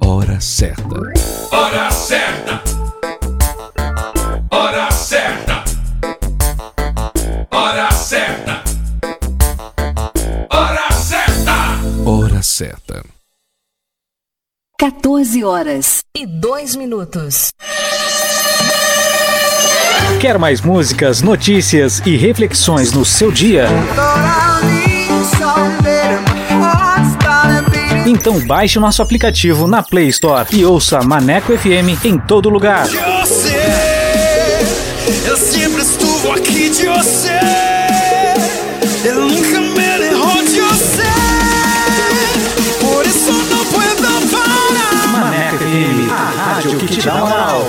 Hora certa. Hora certa. Hora certa. Hora certa. Hora certa. Hora certa. 14 horas e 2 minutos. Quer mais músicas, notícias e reflexões no seu dia? Então baixe o nosso aplicativo na Play Store e ouça Maneco FM em todo lugar. Eu sempre estuvo aqui de você. Eu nunca me de você. Por isso não puedo parar. Maneco FM, a rádio que te dá moral.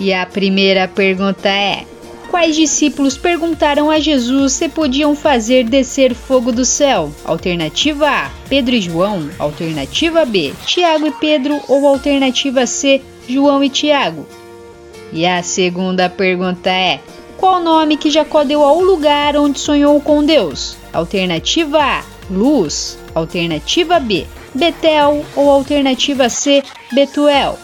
E a primeira pergunta é: Quais discípulos perguntaram a Jesus se podiam fazer descer fogo do céu? Alternativa A: Pedro e João. Alternativa B: Tiago e Pedro. Ou alternativa C: João e Tiago. E a segunda pergunta é: Qual nome que Jacó deu ao lugar onde sonhou com Deus? Alternativa A: Luz. Alternativa B: Betel. Ou alternativa C: Betuel.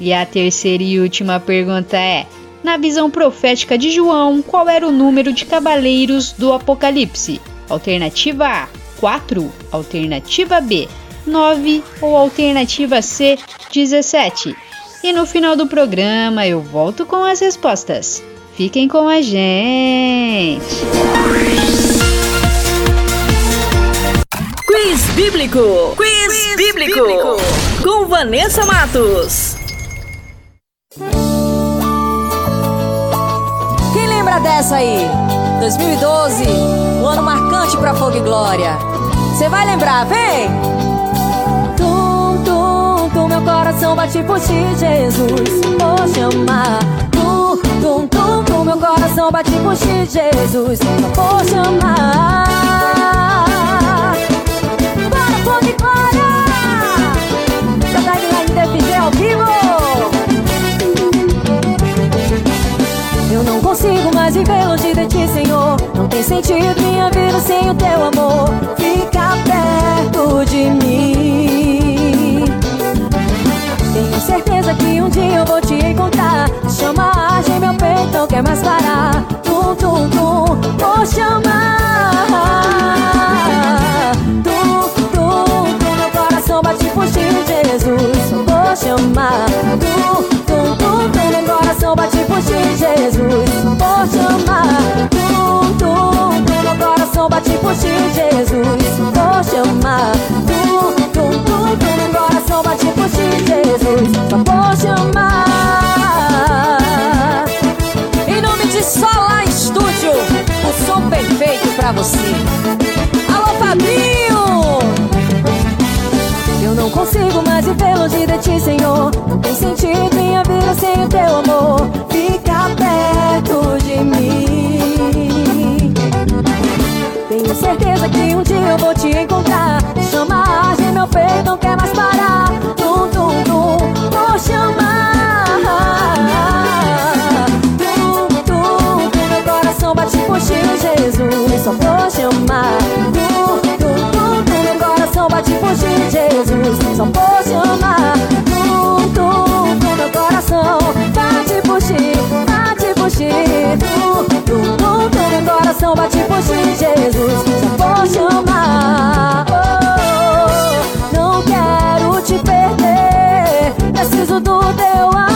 E a terceira e última pergunta é: na visão profética de João, qual era o número de cavaleiros do Apocalipse? Alternativa A: 4, alternativa B: 9 ou alternativa C: 17. E no final do programa eu volto com as respostas. Fiquem com a gente! Quiz Bíblico! Quiz, Quiz bíblico. bíblico! Com Vanessa Matos. Lembra dessa aí? 2012, um ano marcante pra Fogo e Glória. Você vai lembrar, vem! Tum, tum, tum, meu coração bate por ti, Jesus. Vou chamar. Tum, tum, tum, tum, meu coração bate por ti, Jesus. Vou chamar. Bora, Fogo e Glória! Mais viver longe de ti, Senhor. Não tem sentido minha vida sem o teu amor. Fica perto de mim. Tenho certeza que um dia eu vou te encontrar. Chama a meu peito, não quer mais parar. Tum, tum, tum, vou chamar. Tum, tum, tum, meu coração bate por ti, Jesus. Chamar. Tum, tum, tum, tum, meu coração bate por ti, Jesus. Vou chamar. Tum, tum, tum, meu coração bate por ti, Jesus. Vou chamar. Tum, tum, tum, tum, meu coração bate por ti, Jesus. Só vou chamar. Em nome de Solar Estúdio, o som perfeito pra você. Alô, Fabinho! Não consigo mais viver longe de ti, Senhor. Não tem sentido minha vida sem o teu amor. Fica perto de mim. Tenho certeza que um dia eu vou te encontrar. Chama de meu peito, não quer mais parar. Tum, tum, tum, vou chamar. Tum, tum, tum, meu coração bate por ti, Jesus. Só vou chamar. Ti, Jesus. Só vou chamar. Oh, não quero te perder. Preciso do teu amor.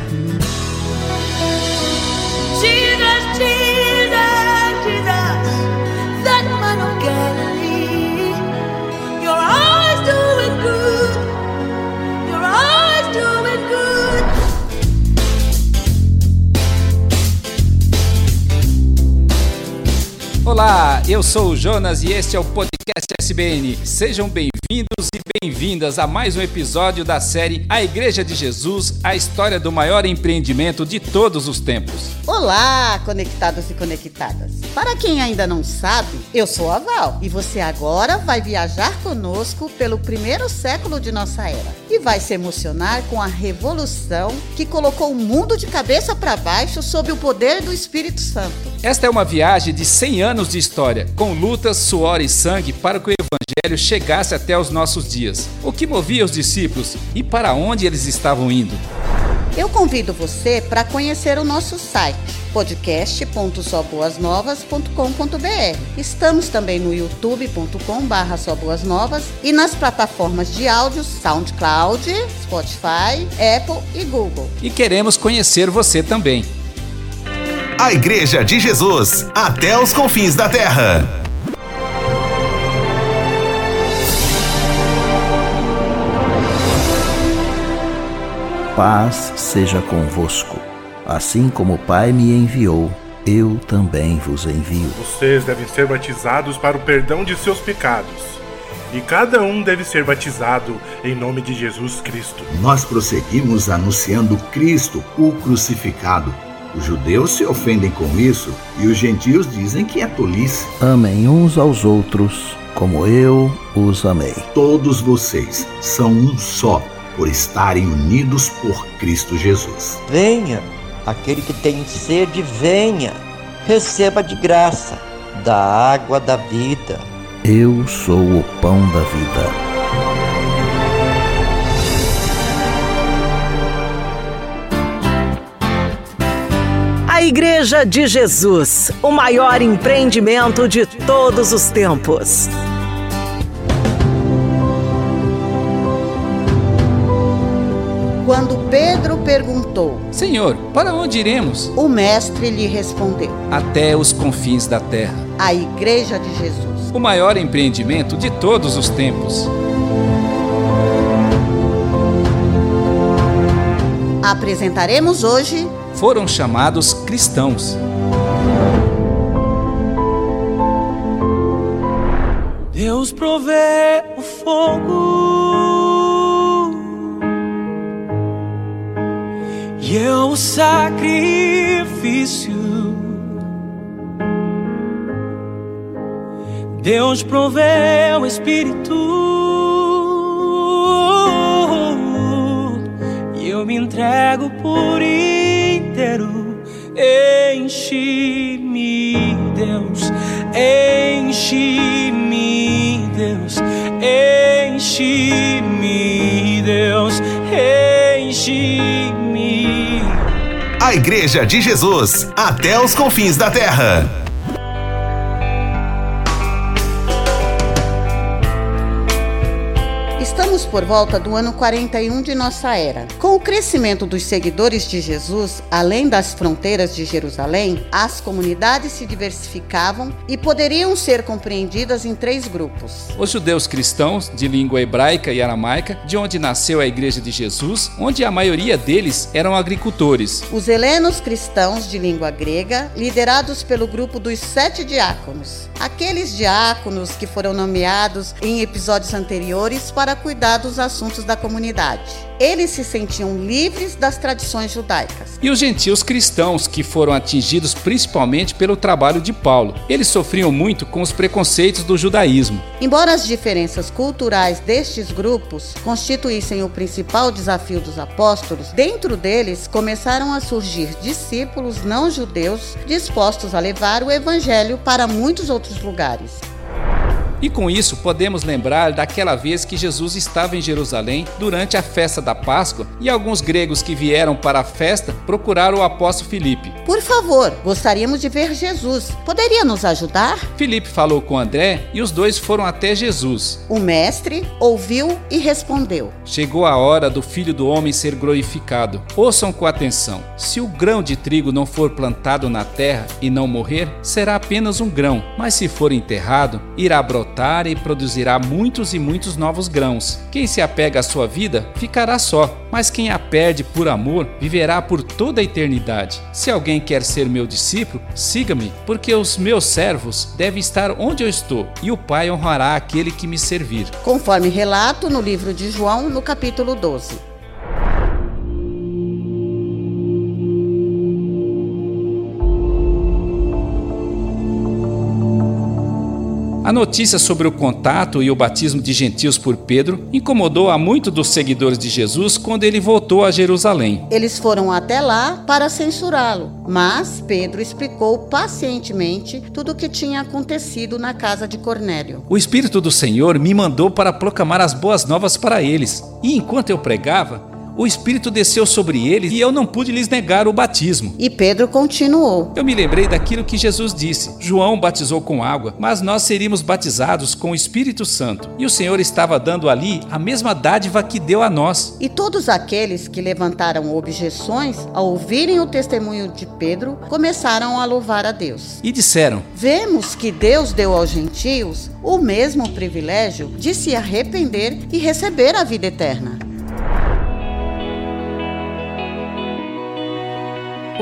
Olá, eu sou o Jonas e este é o podcast SBN. Sejam bem-vindos e bem-vindas a mais um episódio da série A Igreja de Jesus, a história do maior empreendimento de todos os tempos. Olá, conectados e conectadas. Para quem ainda não sabe, eu sou a Val e você agora vai viajar conosco pelo primeiro século de nossa era e vai se emocionar com a revolução que colocou o mundo de cabeça para baixo sob o poder do Espírito Santo. Esta é uma viagem de 100 anos de história, com lutas, suor e sangue para que o Evangelho chegasse até os nossos dias. O que movia os discípulos e para onde eles estavam indo? Eu convido você para conhecer o nosso site podcast.soboasnovas.com.br. Estamos também no youtube.com/barra e nas plataformas de áudio SoundCloud, Spotify, Apple e Google. E queremos conhecer você também. A Igreja de Jesus, até os confins da terra. Paz seja convosco. Assim como o Pai me enviou, eu também vos envio. Vocês devem ser batizados para o perdão de seus pecados. E cada um deve ser batizado em nome de Jesus Cristo. Nós prosseguimos anunciando Cristo, o crucificado. Os judeus se ofendem com isso e os gentios dizem que é tolice. Amem uns aos outros como eu os amei. Todos vocês são um só por estarem unidos por Cristo Jesus. Venha, aquele que tem sede, venha, receba de graça da água da vida. Eu sou o pão da vida. A Igreja de Jesus, o maior empreendimento de todos os tempos. Pedro perguntou: Senhor, para onde iremos? O mestre lhe respondeu: Até os confins da terra. A Igreja de Jesus. O maior empreendimento de todos os tempos. Apresentaremos hoje. Foram chamados cristãos. Deus provê o fogo e eu o sacrifício. Deus proveu o Espírito e eu me entrego por inteiro. Enche-me, Deus, enche-me, Deus, enche-me, Deus, enche-me. Igreja de Jesus, até os confins da terra. Por volta do ano 41 de nossa era. Com o crescimento dos seguidores de Jesus, além das fronteiras de Jerusalém, as comunidades se diversificavam e poderiam ser compreendidas em três grupos: os judeus cristãos, de língua hebraica e aramaica, de onde nasceu a Igreja de Jesus, onde a maioria deles eram agricultores, os helenos cristãos, de língua grega, liderados pelo grupo dos sete diáconos, aqueles diáconos que foram nomeados em episódios anteriores para cuidar dos assuntos da comunidade. Eles se sentiam livres das tradições judaicas. E os gentios cristãos, que foram atingidos principalmente pelo trabalho de Paulo. Eles sofriam muito com os preconceitos do judaísmo. Embora as diferenças culturais destes grupos constituíssem o principal desafio dos apóstolos, dentro deles começaram a surgir discípulos não judeus dispostos a levar o evangelho para muitos outros lugares. E com isso podemos lembrar daquela vez que Jesus estava em Jerusalém durante a festa da Páscoa e alguns gregos que vieram para a festa procuraram o apóstolo Filipe. Por favor, gostaríamos de ver Jesus. Poderia nos ajudar? Filipe falou com André e os dois foram até Jesus. O mestre ouviu e respondeu: Chegou a hora do filho do homem ser glorificado. Ouçam com atenção: se o grão de trigo não for plantado na terra e não morrer, será apenas um grão, mas se for enterrado, irá brotar brotar e produzirá muitos e muitos novos grãos. Quem se apega à sua vida ficará só, mas quem a perde por amor viverá por toda a eternidade. Se alguém quer ser meu discípulo, siga-me, porque os meus servos devem estar onde eu estou, e o Pai honrará aquele que me servir. Conforme relato no livro de João, no capítulo 12. A notícia sobre o contato e o batismo de gentios por Pedro incomodou a muitos dos seguidores de Jesus quando ele voltou a Jerusalém. Eles foram até lá para censurá-lo, mas Pedro explicou pacientemente tudo o que tinha acontecido na casa de Cornélio. O Espírito do Senhor me mandou para proclamar as boas novas para eles, e enquanto eu pregava, o Espírito desceu sobre eles e eu não pude lhes negar o batismo. E Pedro continuou. Eu me lembrei daquilo que Jesus disse: João batizou com água, mas nós seríamos batizados com o Espírito Santo. E o Senhor estava dando ali a mesma dádiva que deu a nós. E todos aqueles que levantaram objeções ao ouvirem o testemunho de Pedro começaram a louvar a Deus. E disseram: Vemos que Deus deu aos gentios o mesmo privilégio de se arrepender e receber a vida eterna.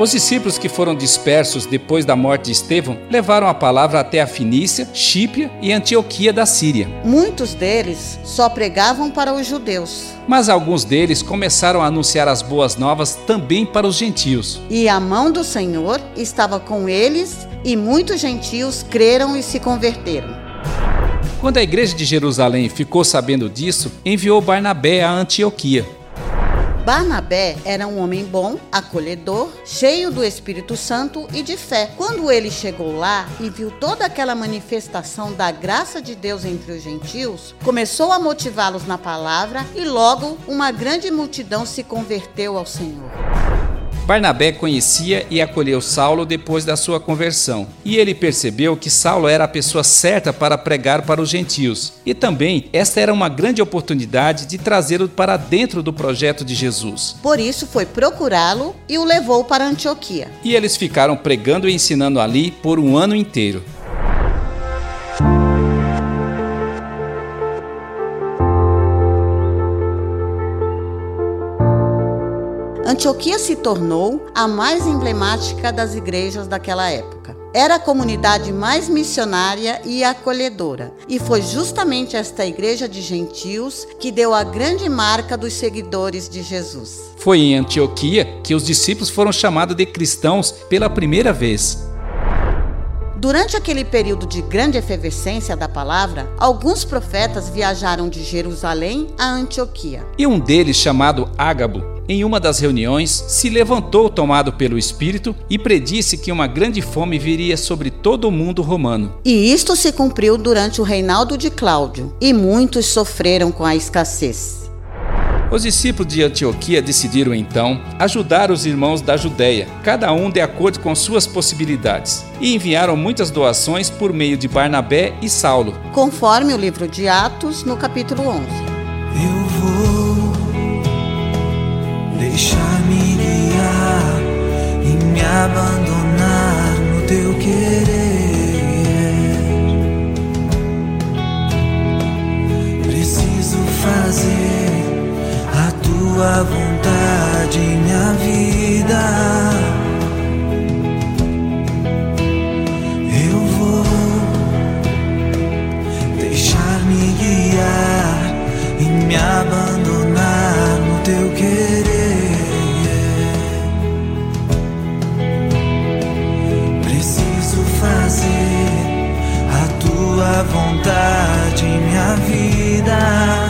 Os discípulos que foram dispersos depois da morte de Estevão levaram a palavra até a Finícia, Chípria e Antioquia da Síria. Muitos deles só pregavam para os judeus. Mas alguns deles começaram a anunciar as boas novas também para os gentios. E a mão do Senhor estava com eles, e muitos gentios creram e se converteram. Quando a igreja de Jerusalém ficou sabendo disso, enviou Barnabé a Antioquia. Barnabé era um homem bom, acolhedor, cheio do Espírito Santo e de fé. Quando ele chegou lá e viu toda aquela manifestação da graça de Deus entre os gentios, começou a motivá-los na palavra e logo uma grande multidão se converteu ao Senhor. Barnabé conhecia e acolheu Saulo depois da sua conversão, e ele percebeu que Saulo era a pessoa certa para pregar para os gentios, e também esta era uma grande oportunidade de trazê-lo para dentro do projeto de Jesus. Por isso foi procurá-lo e o levou para Antioquia. E eles ficaram pregando e ensinando ali por um ano inteiro. Antioquia se tornou a mais emblemática das igrejas daquela época. Era a comunidade mais missionária e acolhedora, e foi justamente esta igreja de gentios que deu a grande marca dos seguidores de Jesus. Foi em Antioquia que os discípulos foram chamados de cristãos pela primeira vez. Durante aquele período de grande efervescência da palavra, alguns profetas viajaram de Jerusalém a Antioquia. E um deles, chamado Ágabo, em uma das reuniões, se levantou tomado pelo Espírito e predisse que uma grande fome viria sobre todo o mundo romano. E isto se cumpriu durante o reinado de Cláudio, e muitos sofreram com a escassez. Os discípulos de Antioquia decidiram então ajudar os irmãos da Judéia, cada um de acordo com suas possibilidades, e enviaram muitas doações por meio de Barnabé e Saulo. Conforme o livro de Atos, no capítulo 11. Eu deixar-me guiar e me abandonar no teu querer. Preciso fazer a tua vontade, minha vida. Eu vou deixar-me guiar e me abandonar teu querer. Preciso fazer a tua vontade, minha vida.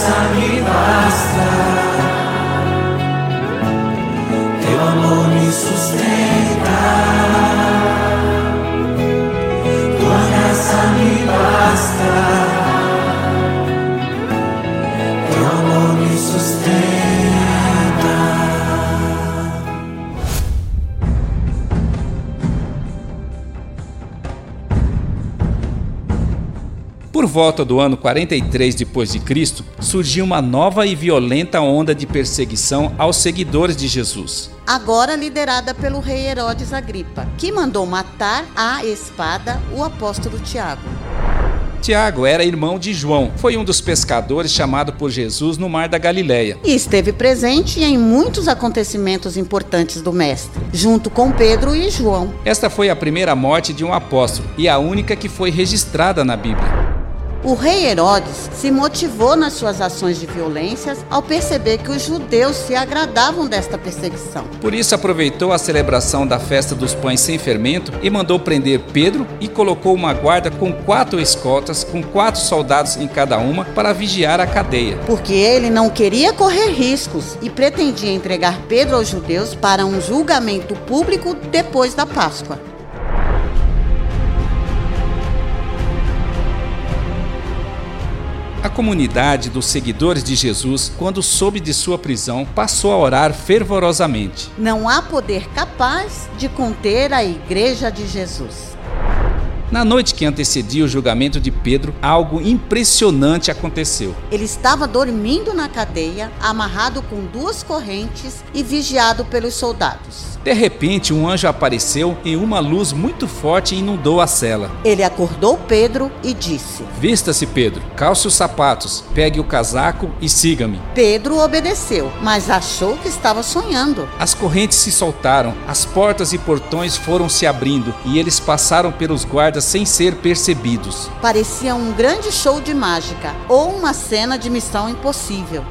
Me basta, teu amor me sustenta. Tua graça me basta, volta do ano 43 depois de Cristo, surgiu uma nova e violenta onda de perseguição aos seguidores de Jesus. Agora liderada pelo rei Herodes Agripa, que mandou matar à espada o apóstolo Tiago. Tiago era irmão de João, foi um dos pescadores chamado por Jesus no mar da Galileia. E esteve presente em muitos acontecimentos importantes do mestre, junto com Pedro e João. Esta foi a primeira morte de um apóstolo e a única que foi registrada na Bíblia. O rei Herodes se motivou nas suas ações de violência ao perceber que os judeus se agradavam desta perseguição. Por isso aproveitou a celebração da festa dos pães sem fermento e mandou prender Pedro e colocou uma guarda com quatro escoltas, com quatro soldados em cada uma, para vigiar a cadeia. Porque ele não queria correr riscos e pretendia entregar Pedro aos judeus para um julgamento público depois da Páscoa. A comunidade dos seguidores de Jesus, quando soube de sua prisão, passou a orar fervorosamente. Não há poder capaz de conter a Igreja de Jesus. Na noite que antecedia o julgamento de Pedro, algo impressionante aconteceu. Ele estava dormindo na cadeia, amarrado com duas correntes e vigiado pelos soldados. De repente, um anjo apareceu e uma luz muito forte inundou a cela. Ele acordou Pedro e disse: Vista-se, Pedro, calce os sapatos, pegue o casaco e siga-me. Pedro obedeceu, mas achou que estava sonhando. As correntes se soltaram, as portas e portões foram se abrindo e eles passaram pelos guardas sem ser percebidos. Parecia um grande show de mágica ou uma cena de missão impossível.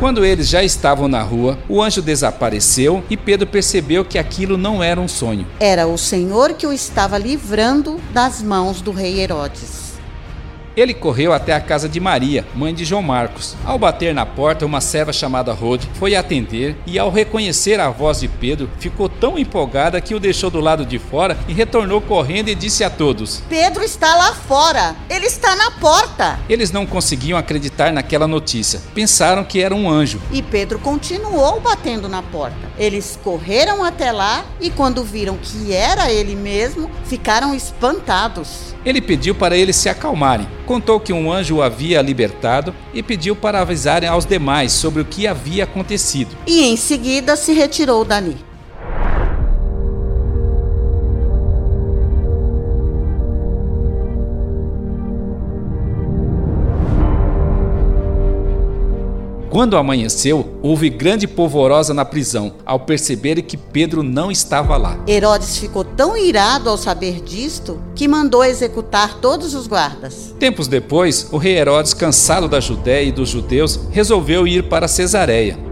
Quando eles já estavam na rua, o anjo desapareceu e Pedro percebeu que aquilo não era um sonho. Era o Senhor que o estava livrando das mãos do rei Herodes. Ele correu até a casa de Maria, mãe de João Marcos. Ao bater na porta, uma serva chamada Rode foi atender e, ao reconhecer a voz de Pedro, ficou tão empolgada que o deixou do lado de fora e retornou correndo e disse a todos: Pedro está lá fora! Ele está na porta! Eles não conseguiam acreditar naquela notícia. Pensaram que era um anjo. E Pedro continuou batendo na porta. Eles correram até lá e, quando viram que era ele mesmo, ficaram espantados. Ele pediu para eles se acalmarem, contou que um anjo o havia libertado e pediu para avisarem aos demais sobre o que havia acontecido. E em seguida se retirou dali. Quando amanheceu, houve grande polvorosa na prisão, ao perceberem que Pedro não estava lá. Herodes ficou tão irado ao saber disto que mandou executar todos os guardas. Tempos depois, o rei Herodes, cansado da Judéia e dos judeus, resolveu ir para Cesareia.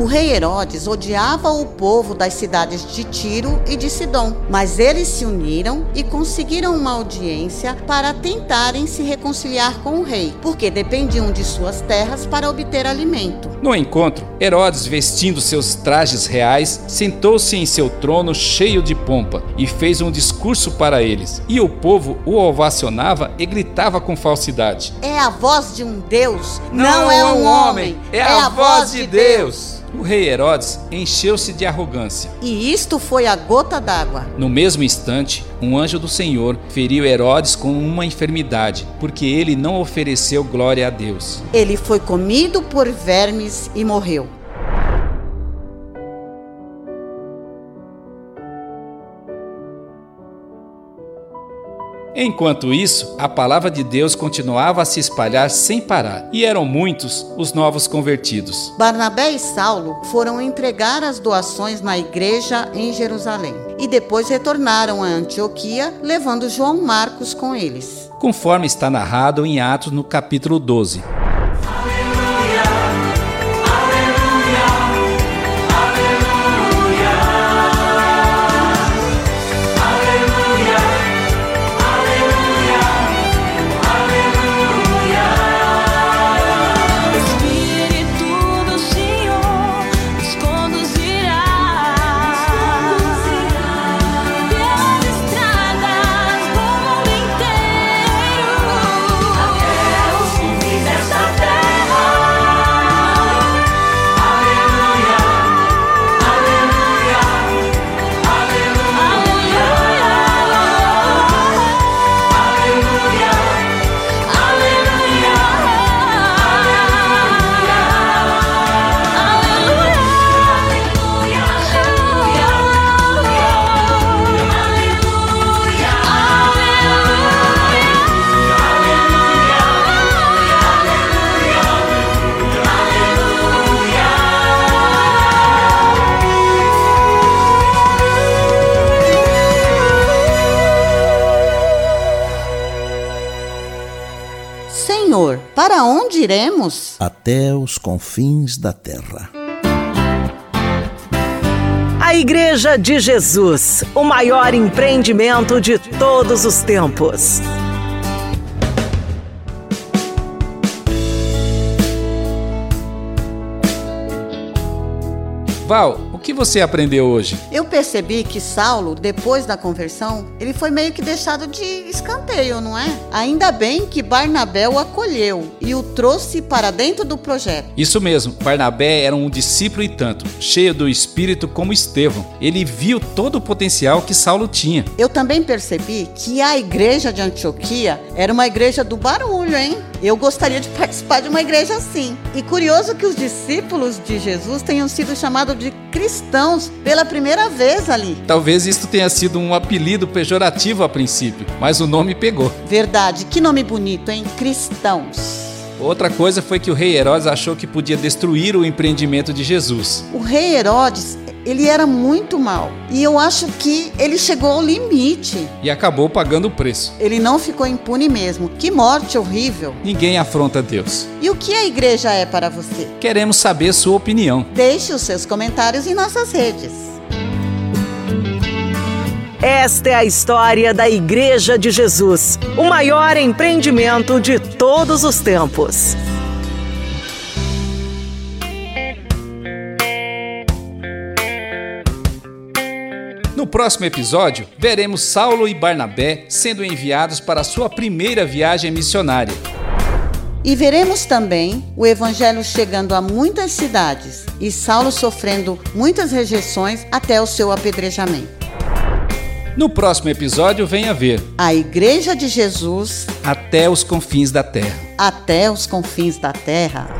O rei Herodes odiava o povo das cidades de Tiro e de Sidom, mas eles se uniram e conseguiram uma audiência para tentarem se reconciliar com o rei, porque dependiam de suas terras para obter alimento. No encontro, Herodes, vestindo seus trajes reais, sentou-se em seu trono cheio de pompa e fez um discurso para eles. E o povo o ovacionava e gritava com falsidade: É a voz de um Deus, não, não é um homem, é, é a, a voz de Deus. O rei Herodes encheu-se de arrogância. E isto foi a gota d'água. No mesmo instante, um anjo do Senhor feriu Herodes com uma enfermidade, porque ele não ofereceu glória a Deus. Ele foi comido por vermes e morreu. Enquanto isso, a palavra de Deus continuava a se espalhar sem parar, e eram muitos os novos convertidos. Barnabé e Saulo foram entregar as doações na igreja em Jerusalém e depois retornaram a Antioquia, levando João Marcos com eles. Conforme está narrado em Atos no capítulo 12. Para onde iremos? Até os confins da terra. A Igreja de Jesus, o maior empreendimento de todos os tempos. Val, que você aprendeu hoje? Eu percebi que Saulo, depois da conversão, ele foi meio que deixado de escanteio, não é? Ainda bem que Barnabé o acolheu e o trouxe para dentro do projeto. Isso mesmo, Barnabé era um discípulo e tanto, cheio do espírito como Estevão. Ele viu todo o potencial que Saulo tinha. Eu também percebi que a igreja de Antioquia era uma igreja do barulho, hein? Eu gostaria de participar de uma igreja assim. E curioso que os discípulos de Jesus tenham sido chamados de cristãos pela primeira vez ali. Talvez isto tenha sido um apelido pejorativo a princípio, mas o nome pegou. Verdade, que nome bonito, hein? Cristãos. Outra coisa foi que o rei Herodes achou que podia destruir o empreendimento de Jesus. O rei Herodes, ele era muito mal. E eu acho que ele chegou ao limite. E acabou pagando o preço. Ele não ficou impune mesmo. Que morte horrível. Ninguém afronta Deus. E o que a igreja é para você? Queremos saber sua opinião. Deixe os seus comentários em nossas redes. Esta é a história da Igreja de Jesus, o maior empreendimento de todos os tempos. No próximo episódio, veremos Saulo e Barnabé sendo enviados para sua primeira viagem missionária. E veremos também o evangelho chegando a muitas cidades e Saulo sofrendo muitas rejeições até o seu apedrejamento. No próximo episódio, venha ver a Igreja de Jesus até os confins da terra. Até os confins da terra.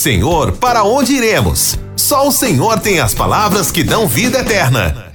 Senhor, para onde iremos? Só o Senhor tem as palavras que dão vida eterna.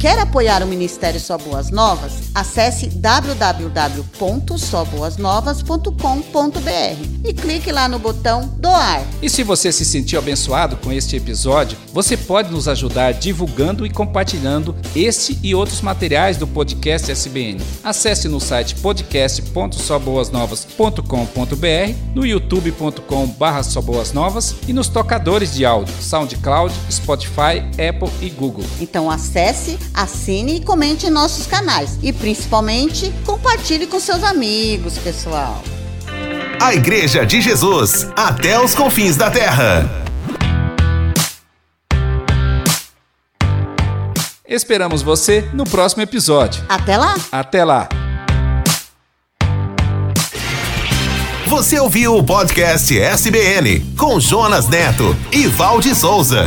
Quer apoiar o Ministério Só Boas Novas? Acesse www.soboasnovas.com.br e clique lá no botão doar. E se você se sentiu abençoado com este episódio, você pode nos ajudar divulgando e compartilhando este e outros materiais do podcast SBN. Acesse no site podcast.soboasnovas.com.br, no youtube.com.br soboasnovas e nos tocadores de áudio SoundCloud, Spotify, Apple e Google. Então acesse, assine e comente em nossos canais e principalmente compartilhe com seus amigos, pessoal. A Igreja de Jesus, até os confins da terra. Esperamos você no próximo episódio. Até lá! Até lá! Você ouviu o podcast SBN com Jonas Neto e Valde Souza.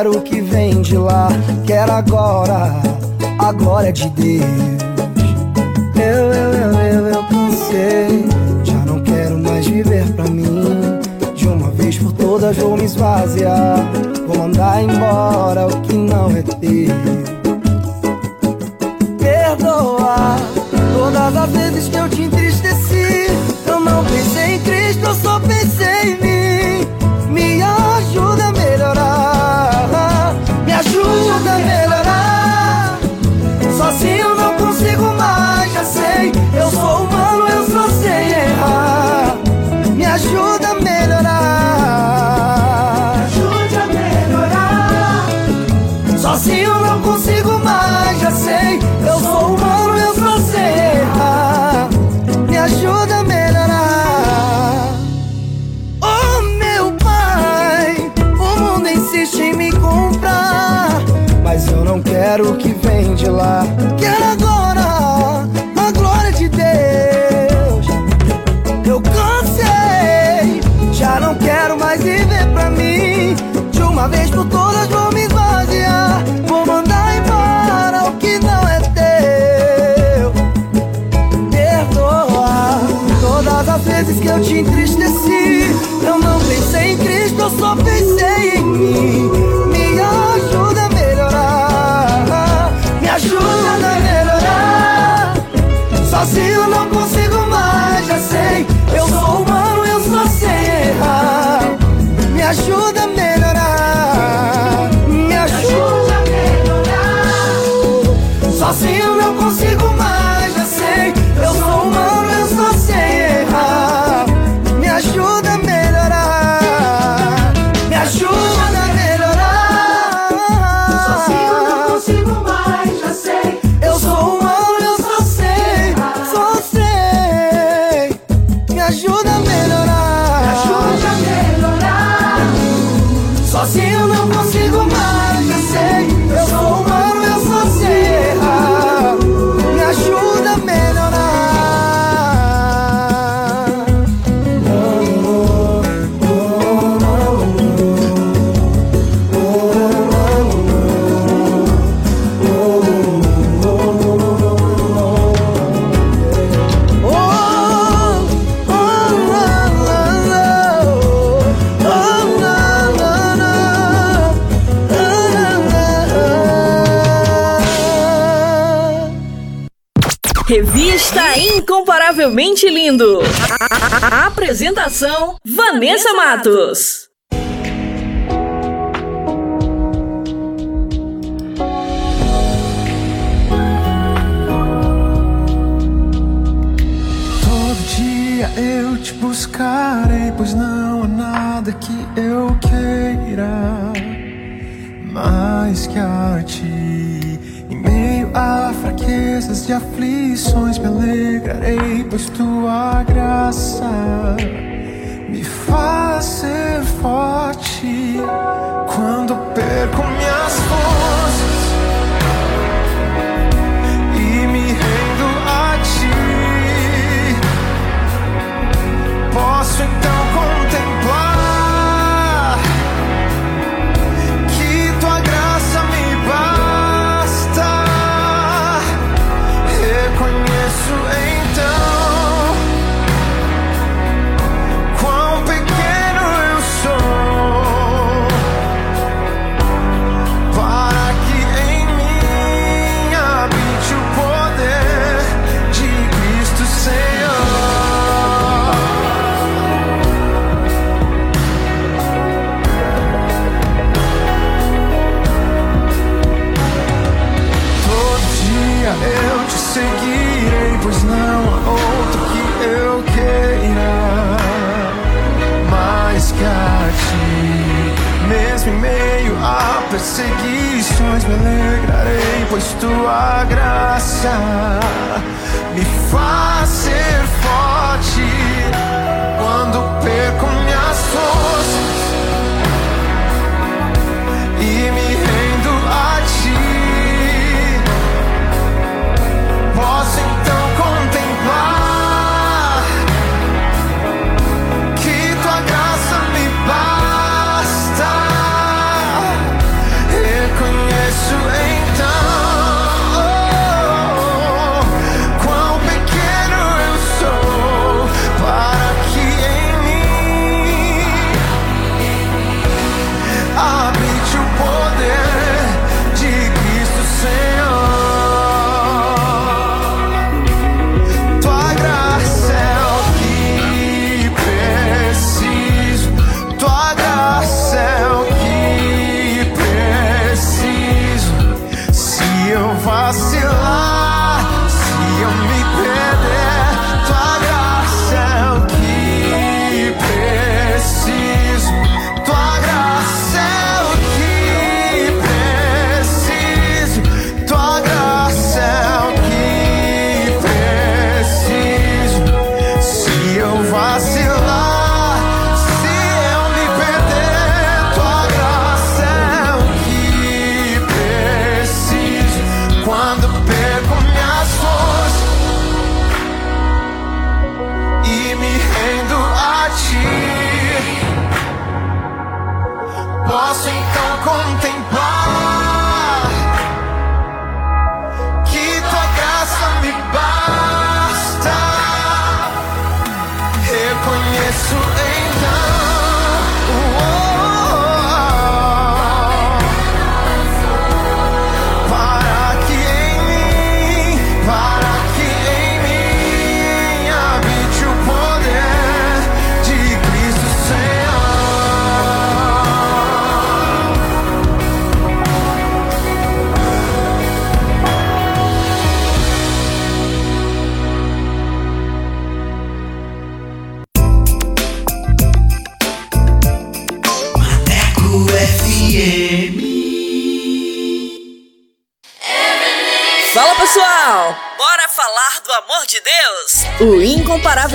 Quero o que vem de lá, quero agora a glória de Deus. Eu, eu, eu, eu, eu cansei, já não quero mais viver pra mim. De uma vez por todas vou me esvaziar, vou mandar embora o que não é teu. Perdoa todas as vezes que eu te entristeci. Eu não pensei em Cristo, eu só ouvindo a, a, a, apresentação Vanessa Matos. aflições me alegrarei, pois tua graça. alegrarei, pois tua graça.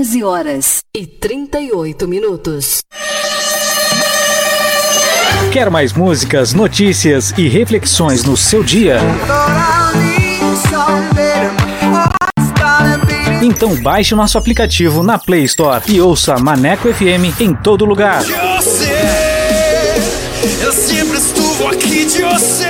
14 horas e 38 minutos. Quer mais músicas, notícias e reflexões no seu dia? Então baixe o nosso aplicativo na Play Store e ouça Maneco FM em todo lugar. Eu sei, eu sempre estuvo aqui de você.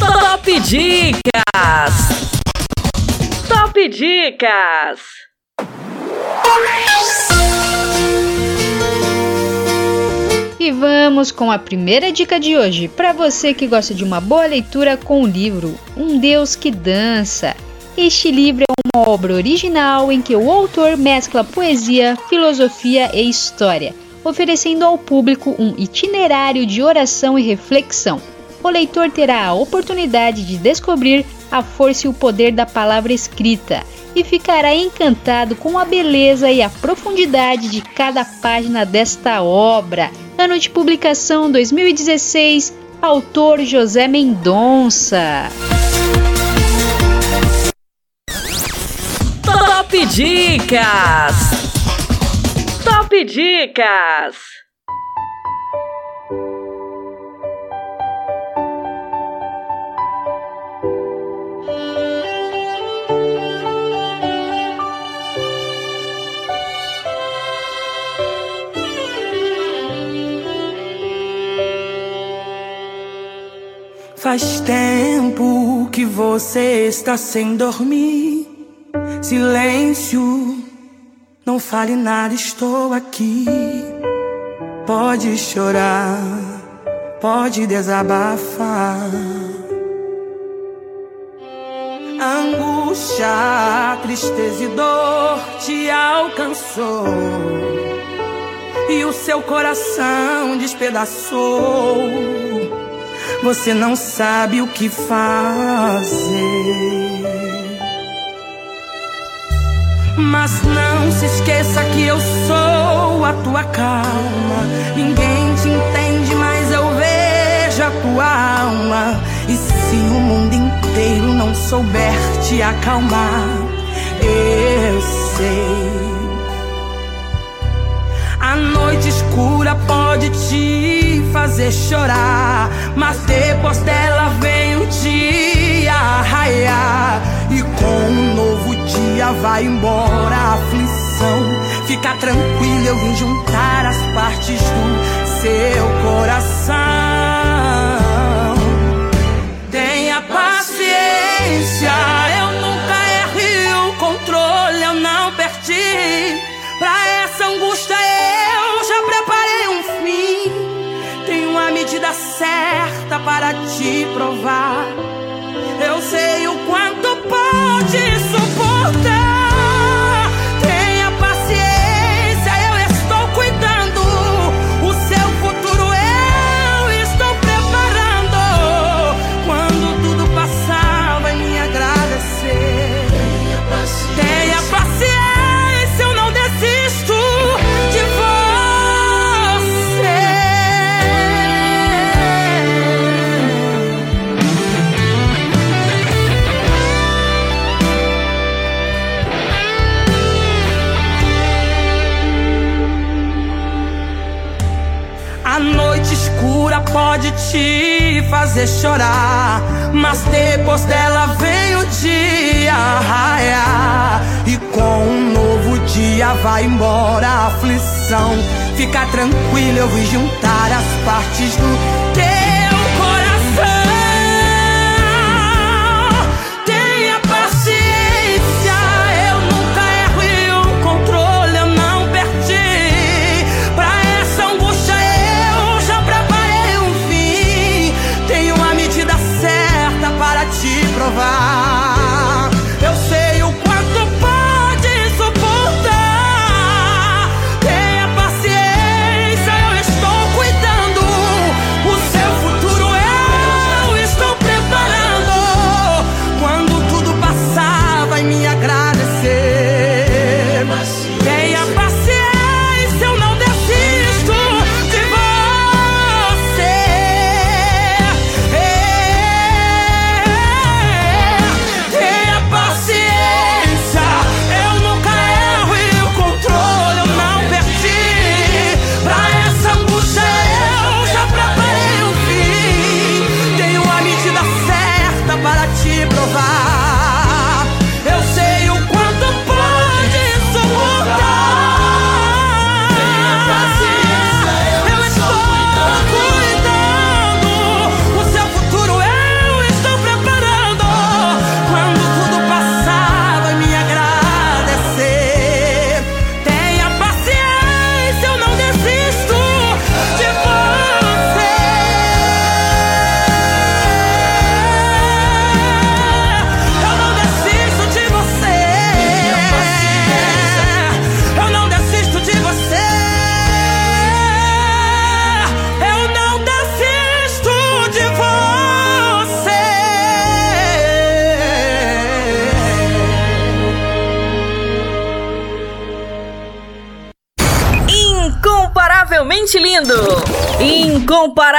Top Dicas. Top Dicas. E vamos com a primeira dica de hoje, para você que gosta de uma boa leitura com o livro Um Deus que Dança. Este livro é uma obra original em que o autor mescla poesia, filosofia e história, oferecendo ao público um itinerário de oração e reflexão. O leitor terá a oportunidade de descobrir a força e o poder da palavra escrita e ficará encantado com a beleza e a profundidade de cada página desta obra. Ano de publicação 2016, autor José Mendonça. Top Dicas. Top Dicas. Faz tempo que você está sem dormir. Silêncio, não fale nada, estou aqui. Pode chorar, pode desabafar. Angústia, tristeza e dor te alcançou. e o seu coração despedaçou. Você não sabe o que fazer. Mas não se esqueça que eu sou a tua calma. Ninguém te entende, mas eu vejo a tua alma. E se o mundo inteiro não souber te acalmar, eu sei. A noite escura pode te fazer chorar, mas depois dela vem o dia raiar. E com um novo dia vai embora a aflição. Fica tranquilo, eu vim juntar as partes do seu coração. Tenha paciência, eu nunca errei o controle, eu não perdi. Pra essa angústia certa para te provar. Eu sei o quanto pode suportar. Te fazer chorar, mas depois dela vem o dia raiar. E com um novo dia vai embora a aflição. Fica tranquilo, eu vou juntar as partes do teu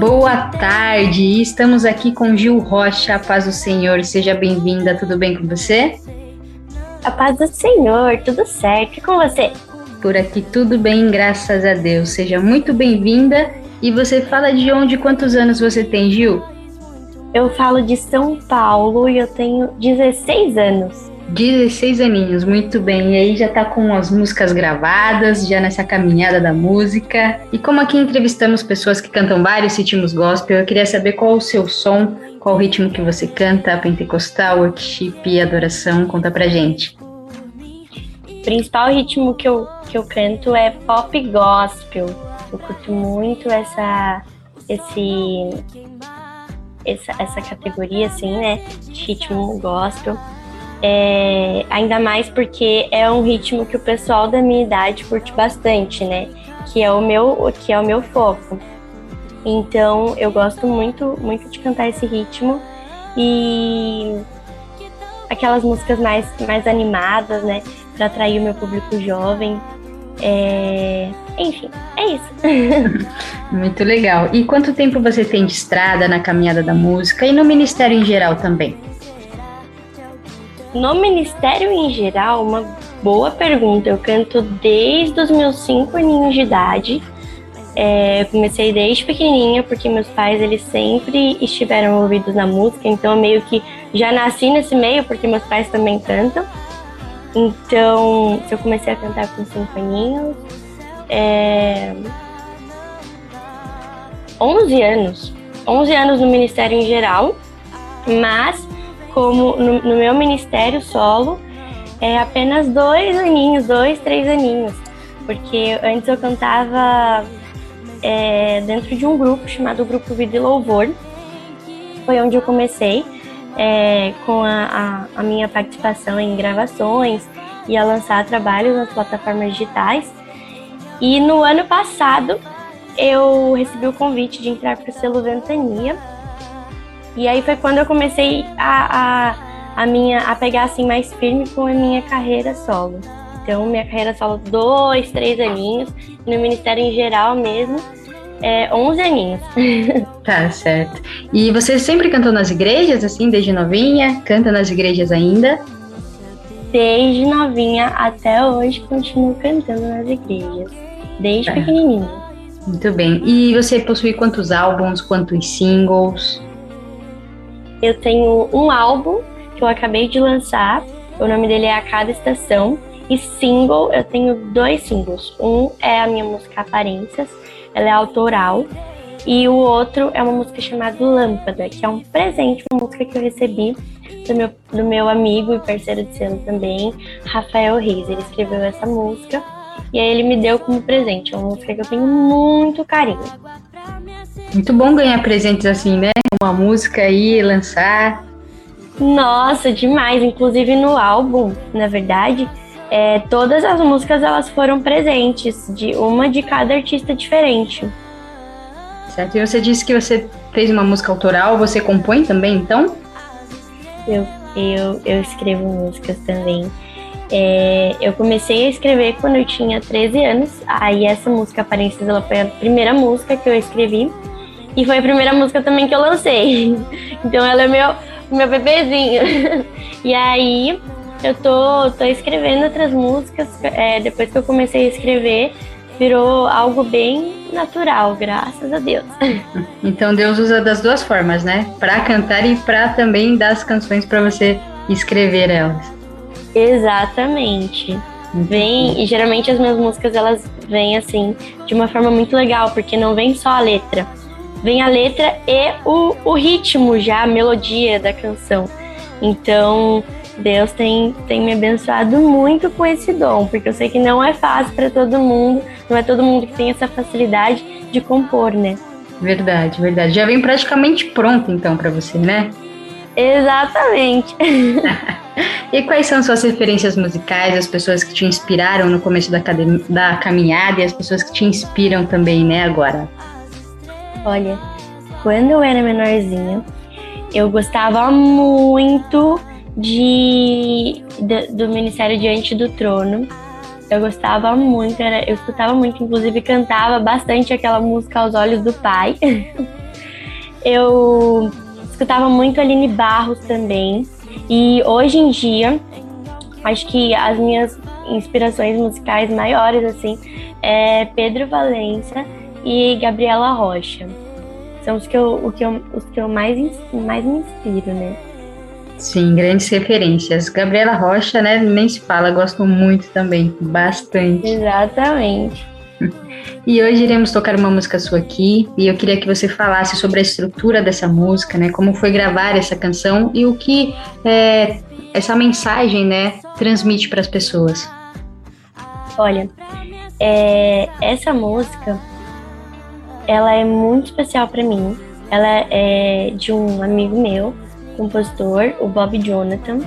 boa tarde. Estamos aqui com Gil Rocha, a paz do Senhor. Seja bem-vinda, tudo bem com você? A paz do Senhor, tudo certo. E com você? Por aqui tudo bem, graças a Deus. Seja muito bem-vinda. E você fala de onde, quantos anos você tem, Gil? Eu falo de São Paulo e eu tenho 16 anos. 16 aninhos, muito bem. E aí já tá com as músicas gravadas, já nessa caminhada da música. E como aqui entrevistamos pessoas que cantam vários ritmos gospel, eu queria saber qual o seu som, qual o ritmo que você canta, pentecostal, worship, adoração, conta pra gente. O principal ritmo que eu, que eu canto é pop gospel. Eu curto muito essa, esse, essa, essa categoria, assim, né, de ritmo gospel. É, ainda mais porque é um ritmo que o pessoal da minha idade curte bastante, né? Que é o meu, que é o meu foco. Então eu gosto muito, muito de cantar esse ritmo e aquelas músicas mais, mais animadas, né? Para atrair o meu público jovem. É... Enfim, é isso. muito legal. E quanto tempo você tem de estrada na caminhada da música e no ministério em geral também? No ministério em geral, uma boa pergunta. Eu canto desde os meus cinco aninhos de idade. É, comecei desde pequenininha porque meus pais eles sempre estiveram envolvidos na música, então eu meio que já nasci nesse meio porque meus pais também cantam. Então, eu comecei a cantar com cinco aninhos, é... 11 anos, 11 anos no ministério em geral, mas como no, no meu ministério solo, é apenas dois aninhos, dois, três aninhos. Porque antes eu cantava é, dentro de um grupo chamado Grupo Vida e Louvor. Foi onde eu comecei é, com a, a, a, minha participação em gravações e a lançar trabalhos nas plataformas digitais. E no ano passado eu recebi o convite de entrar para o selo Ventania, e aí foi quando eu comecei a, a, a, minha, a pegar assim mais firme com a minha carreira solo. Então, minha carreira solo, dois, três aninhos. No Ministério em geral mesmo, é, 11 aninhos. tá, certo. E você sempre cantou nas igrejas, assim, desde novinha? Canta nas igrejas ainda? Desde novinha até hoje, continuo cantando nas igrejas. Desde tá. pequenininha. Muito bem. E você possui quantos álbuns, quantos singles? Eu tenho um álbum que eu acabei de lançar. O nome dele é A Cada Estação. E single, eu tenho dois singles. Um é a minha música Aparências, ela é autoral. E o outro é uma música chamada Lâmpada, que é um presente, uma música que eu recebi do meu, do meu amigo e parceiro de selo também, Rafael Reis. Ele escreveu essa música e aí ele me deu como presente. É uma música que eu tenho muito carinho. Muito bom ganhar presentes assim, né? Uma música aí, lançar. Nossa, demais. Inclusive no álbum, na verdade, é, todas as músicas elas foram presentes, de uma de cada artista diferente. Certo. E você disse que você fez uma música autoral, você compõe também, então? Eu, eu, eu escrevo músicas também. É, eu comecei a escrever quando eu tinha 13 anos. Aí essa música Aparências ela foi a primeira música que eu escrevi. E foi a primeira música também que eu lancei. Então ela é meu, meu bebezinho. E aí eu tô, tô escrevendo outras músicas. É, depois que eu comecei a escrever, virou algo bem natural, graças a Deus. Então Deus usa das duas formas, né? Para cantar e para também dar as canções para você escrever elas. Exatamente. Vem, e geralmente as minhas músicas elas vêm assim, de uma forma muito legal, porque não vem só a letra, vem a letra e o, o ritmo já, a melodia da canção. Então, Deus tem, tem me abençoado muito com esse dom, porque eu sei que não é fácil para todo mundo, não é todo mundo que tem essa facilidade de compor, né? Verdade, verdade. Já vem praticamente pronto então para você, né? Exatamente. e quais são suas referências musicais, as pessoas que te inspiraram no começo da, da caminhada e as pessoas que te inspiram também, né, agora? Olha, quando eu era menorzinha, eu gostava muito de, de do Ministério Diante do Trono. Eu gostava muito, era, eu escutava muito, inclusive cantava bastante aquela música Aos Olhos do Pai. eu escutava muito Aline Barros também. E hoje em dia, acho que as minhas inspirações musicais maiores, assim, é Pedro Valença e Gabriela Rocha. São os que eu, o que eu, os que eu mais, mais me inspiro, né? Sim, grandes referências. Gabriela Rocha, né? Nem se fala, gosto muito também, bastante. Exatamente. E hoje iremos tocar uma música sua aqui, e eu queria que você falasse sobre a estrutura dessa música, né? Como foi gravar essa canção e o que é, essa mensagem, né, transmite para as pessoas. Olha, é, essa música, ela é muito especial para mim. Ela é de um amigo meu, compositor, o Bob Jonathan,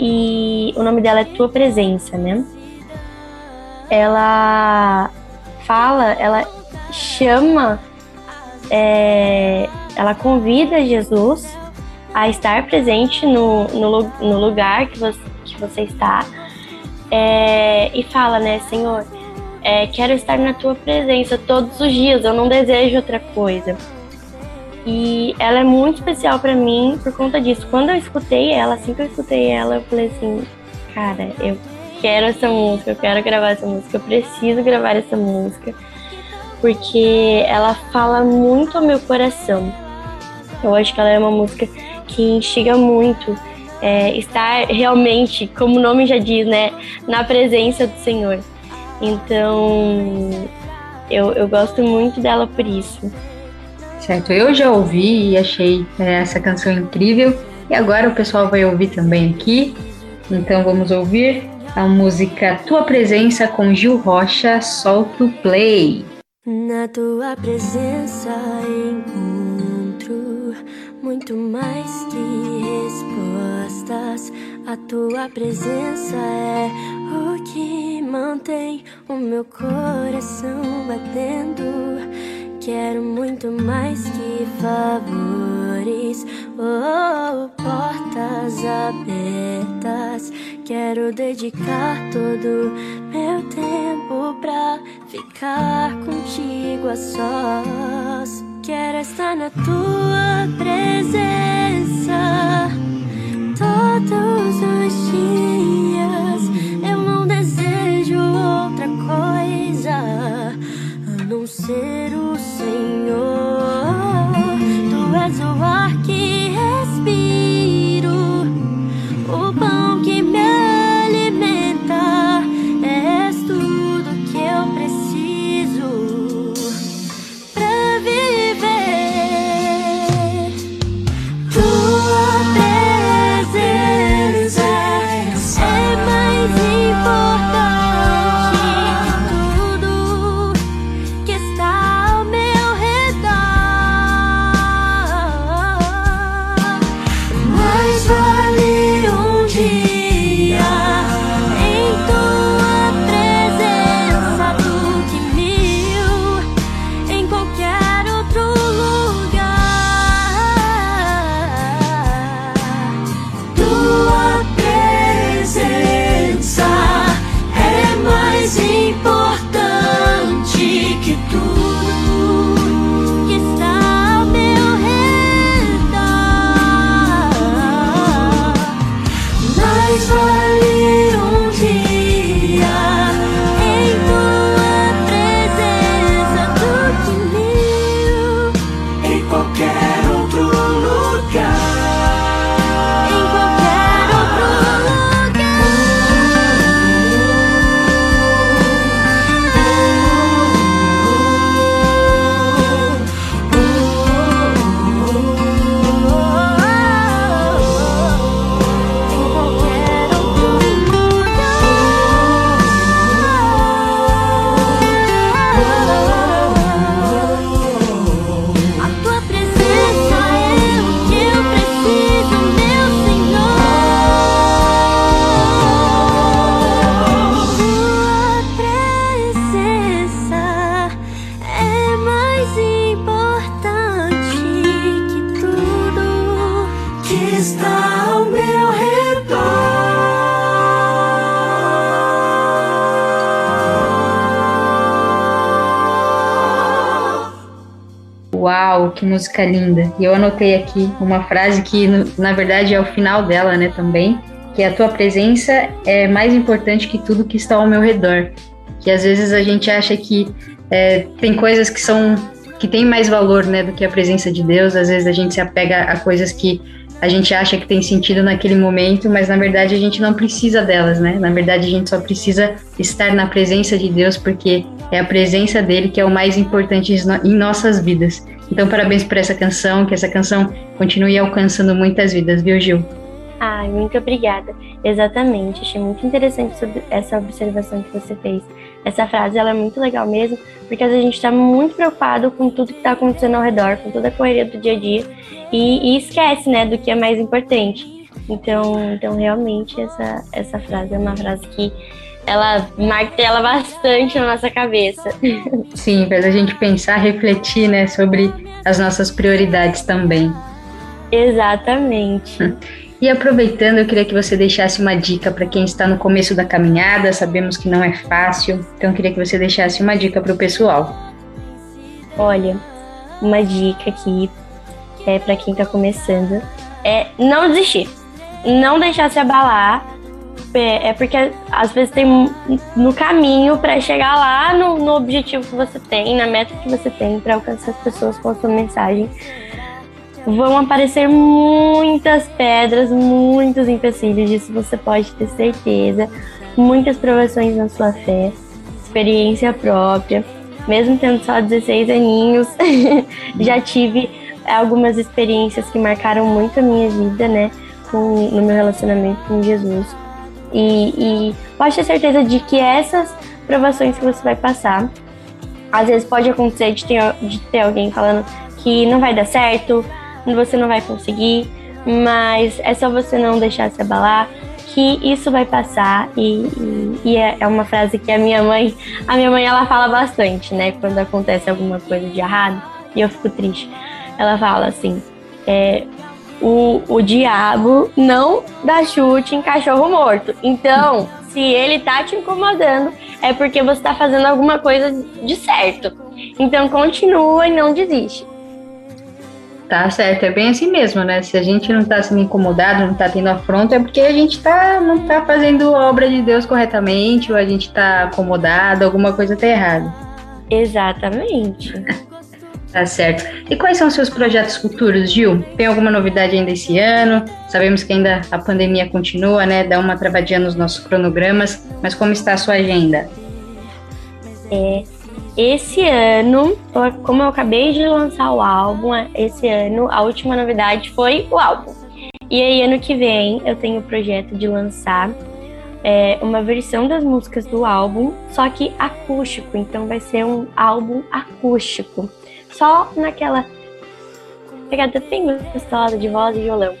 e o nome dela é Tua Presença, né? Ela fala, ela chama, é, ela convida Jesus a estar presente no, no, no lugar que você, que você está é, e fala, né, Senhor, é, quero estar na tua presença todos os dias, eu não desejo outra coisa. E ela é muito especial para mim por conta disso. Quando eu escutei ela, assim que eu escutei ela, eu falei assim, cara, eu quero essa música, eu quero gravar essa música, eu preciso gravar essa música, porque ela fala muito ao meu coração. Eu acho que ela é uma música que instiga muito é, estar realmente, como o nome já diz, né, na presença do Senhor. Então, eu, eu gosto muito dela por isso. Certo, eu já ouvi e achei é, essa canção incrível. E agora o pessoal vai ouvir também aqui. Então vamos ouvir a música Tua Presença com Gil Rocha, solta o play. Na tua presença encontro muito mais que respostas. A tua presença é o que mantém o meu coração batendo. Quero muito mais que favores, oh, portas abertas. Quero dedicar todo meu tempo pra ficar contigo a sós. Quero estar na tua presença todos os dias. Eu não desejo outra coisa a não ser o Senhor. Tu és o ar que que música linda. E eu anotei aqui uma frase que, na verdade, é o final dela, né, também, que a tua presença é mais importante que tudo que está ao meu redor. Que às vezes a gente acha que é, tem coisas que são que tem mais valor, né, do que a presença de Deus. Às vezes a gente se apega a coisas que a gente acha que tem sentido naquele momento, mas na verdade a gente não precisa delas, né? Na verdade a gente só precisa estar na presença de Deus, porque é a presença dele que é o mais importante em nossas vidas. Então, parabéns por essa canção, que essa canção continue alcançando muitas vidas, viu, Gil? Ai, muito obrigada. Exatamente, achei muito interessante essa observação que você fez. Essa frase ela é muito legal mesmo, porque a gente está muito preocupado com tudo que está acontecendo ao redor, com toda a correria do dia a dia, e, e, esquece, né, do que é mais importante. Então, então realmente essa, essa frase é uma frase que ela martela bastante na nossa cabeça. Sim, faz a gente pensar, refletir, né, sobre as nossas prioridades também. Exatamente. E aproveitando, eu queria que você deixasse uma dica para quem está no começo da caminhada. Sabemos que não é fácil, então eu queria que você deixasse uma dica para o pessoal. Olha, uma dica aqui é para quem está começando é não desistir, não deixar se abalar. É, é porque às vezes tem no caminho para chegar lá no, no objetivo que você tem, na meta que você tem para alcançar as pessoas com a sua mensagem vão aparecer muitas pedras, muitos empecilhos, disso você pode ter certeza. Muitas provações na sua fé, experiência própria. Mesmo tendo só 16 aninhos, já tive algumas experiências que marcaram muito a minha vida, né? Com, no meu relacionamento com Jesus. E, e pode ter certeza de que essas provações que você vai passar, às vezes pode acontecer de ter, de ter alguém falando que não vai dar certo, você não vai conseguir, mas é só você não deixar se abalar, que isso vai passar e, e, e é, é, uma frase que a minha mãe, a minha mãe ela fala bastante, né? Quando acontece alguma coisa de errado e eu fico triste, ela fala assim, é, o, o diabo não dá chute em cachorro morto. Então, se ele tá te incomodando, é porque você tá fazendo alguma coisa de certo. Então, continua e não desiste. Tá certo, é bem assim mesmo, né? Se a gente não tá sendo incomodado, não tá tendo afronta, é porque a gente tá, não tá fazendo a obra de Deus corretamente, ou a gente tá acomodado, alguma coisa tá errada. Exatamente. tá certo. E quais são os seus projetos futuros, Gil? Tem alguma novidade ainda esse ano? Sabemos que ainda a pandemia continua, né? Dá uma travadinha nos nossos cronogramas, mas como está a sua agenda? É, esse ano, como eu acabei de lançar o álbum, esse ano a última novidade foi o álbum. E aí, ano que vem, eu tenho o projeto de lançar é, uma versão das músicas do álbum, só que acústico. Então, vai ser um álbum acústico. Só naquela pegada bem gostosa de voz e violão.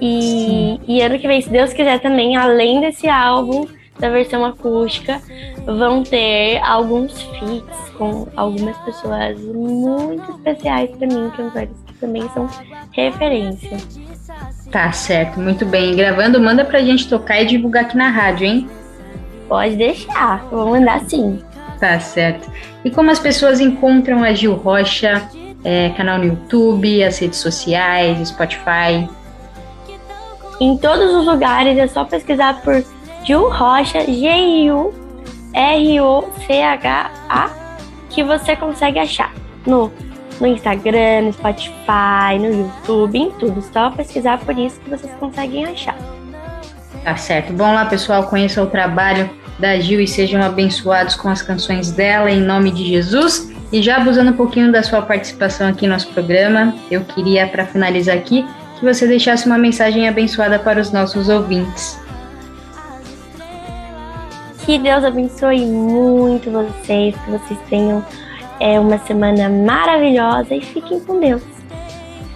E, e ano que vem, se Deus quiser também, além desse álbum, da versão acústica vão ter alguns feats com algumas pessoas muito especiais para mim, cantores que também são referência. Tá certo, muito bem. Gravando, manda pra gente tocar e divulgar aqui na rádio, hein? Pode deixar, vou mandar sim. Tá certo. E como as pessoas encontram a Gil Rocha, é, canal no YouTube, as redes sociais, Spotify? Em todos os lugares é só pesquisar por Gil Rocha, G-I-U-R-O-C-H-A, que você consegue achar no, no Instagram, no Spotify, no YouTube, em tudo. Só pesquisar por isso que vocês conseguem achar. Tá certo. Bom lá, pessoal, conheça o trabalho da Gil e sejam abençoados com as canções dela, em nome de Jesus. E já abusando um pouquinho da sua participação aqui no nosso programa, eu queria, para finalizar aqui, que você deixasse uma mensagem abençoada para os nossos ouvintes. Que Deus abençoe muito vocês, que vocês tenham é, uma semana maravilhosa e fiquem com Deus.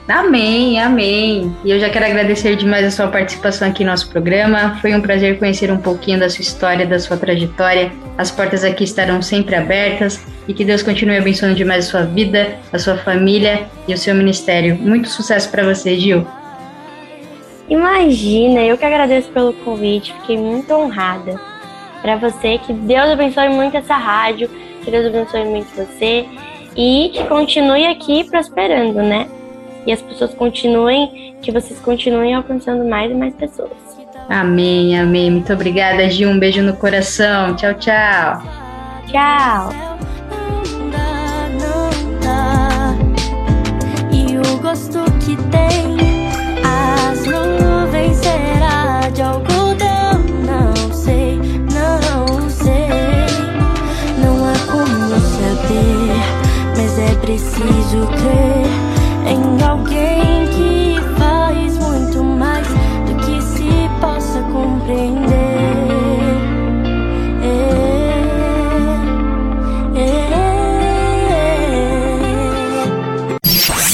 Amém, amém. E eu já quero agradecer demais a sua participação aqui no nosso programa. Foi um prazer conhecer um pouquinho da sua história, da sua trajetória. As portas aqui estarão sempre abertas e que Deus continue abençoando demais a sua vida, a sua família e o seu ministério. Muito sucesso para você, Gil. Imagina, eu que agradeço pelo convite, fiquei muito honrada para você. Que Deus abençoe muito essa rádio, que Deus abençoe muito você. e que continue aqui prosperando, né? E as pessoas continuem, que vocês continuem alcançando mais e mais pessoas. Amém, amém. Muito obrigada, Gil. Um beijo no coração. Tchau, tchau. Tchau. E o gosto que tem preciso crer em alguém que faz muito mais do que se possa compreender.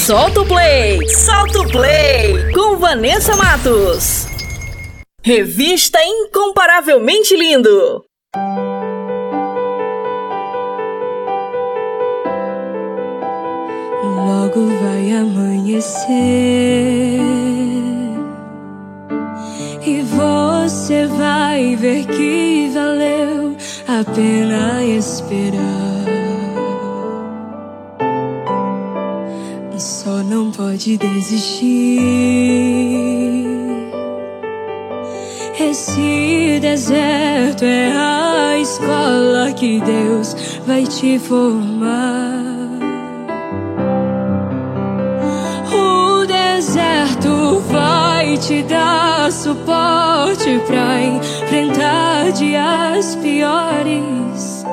Solta o play! Solta o play! Com Vanessa Matos. Revista Incomparavelmente Lindo. Amanhecer e você vai ver que valeu a pena esperar. Só não pode desistir. Esse deserto é a escola que Deus vai te formar. Vai te dar suporte pra enfrentar dias piores.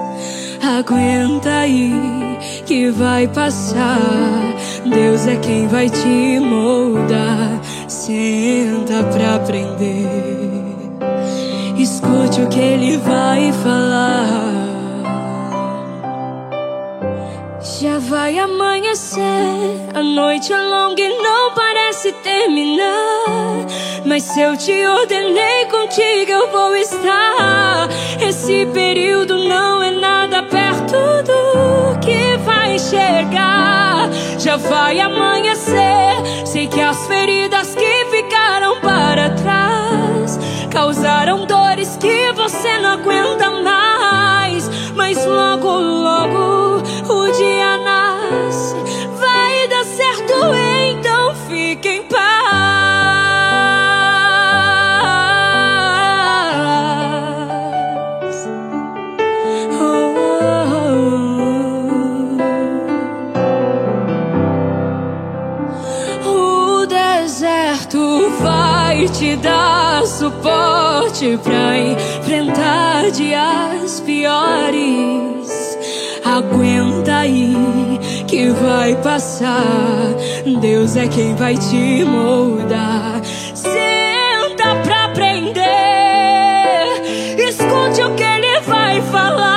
Aguenta aí que vai passar. Deus é quem vai te moldar. Senta pra aprender. Escute o que ele vai falar. Já vai amanhecer, a noite é longa e não parece terminar. Mas se eu te ordenei contigo, eu vou estar. Esse período não é nada perto do que vai chegar. Já vai amanhecer, sei que as feridas que ficaram para trás causaram dores que você não aguenta mais. Mas logo, logo suporte pra enfrentar dias piores. Aguenta aí que vai passar. Deus é quem vai te moldar. Senta pra aprender. Escute o que ele vai falar.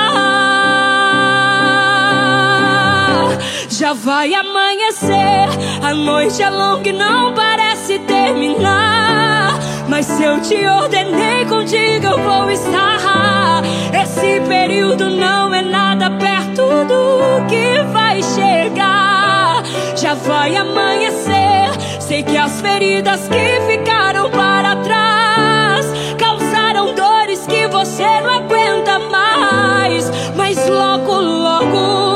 Já vai amanhecer. A noite é longa e não parece terminar. Mas se eu te ordenei contigo, eu vou estar. Esse período não é nada perto do que vai chegar. Já vai amanhecer. Sei que as feridas que ficaram para trás causaram dores que você não aguenta mais. Mas logo, logo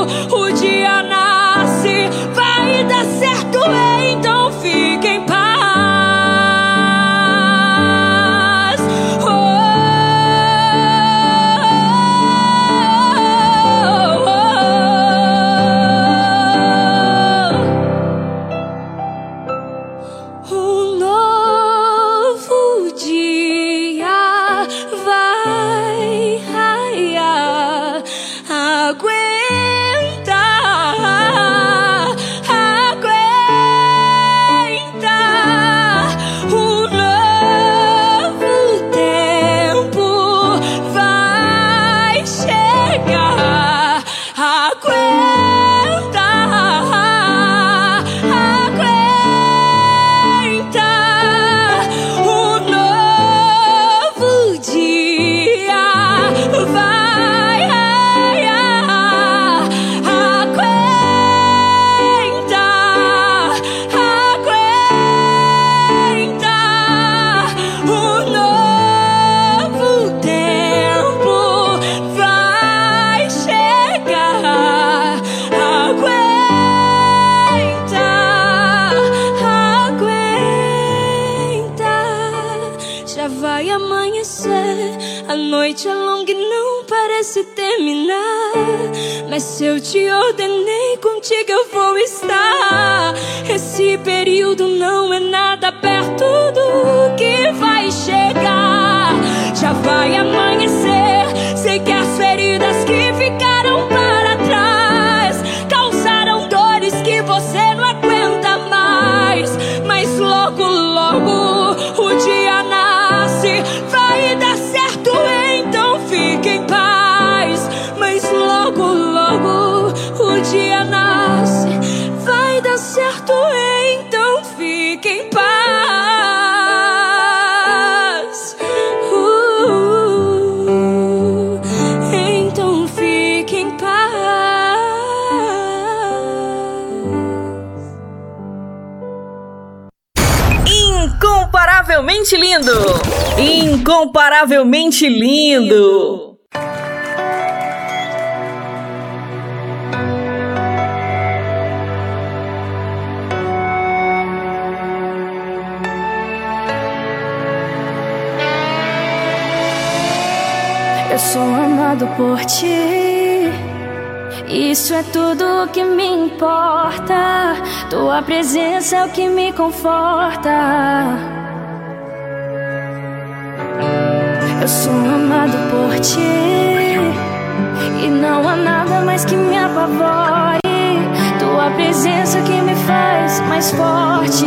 te ordenei, contigo eu vou estar. Esse período não é nada perto do que vai chegar. Já vai amanhã. lindo! Incomparavelmente lindo. Eu sou amado por ti. Isso é tudo que me importa. Tua presença é o que me conforta. E não há nada mais que me apavore. Tua presença que me faz mais forte.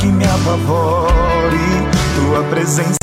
que me apavore. Tua presença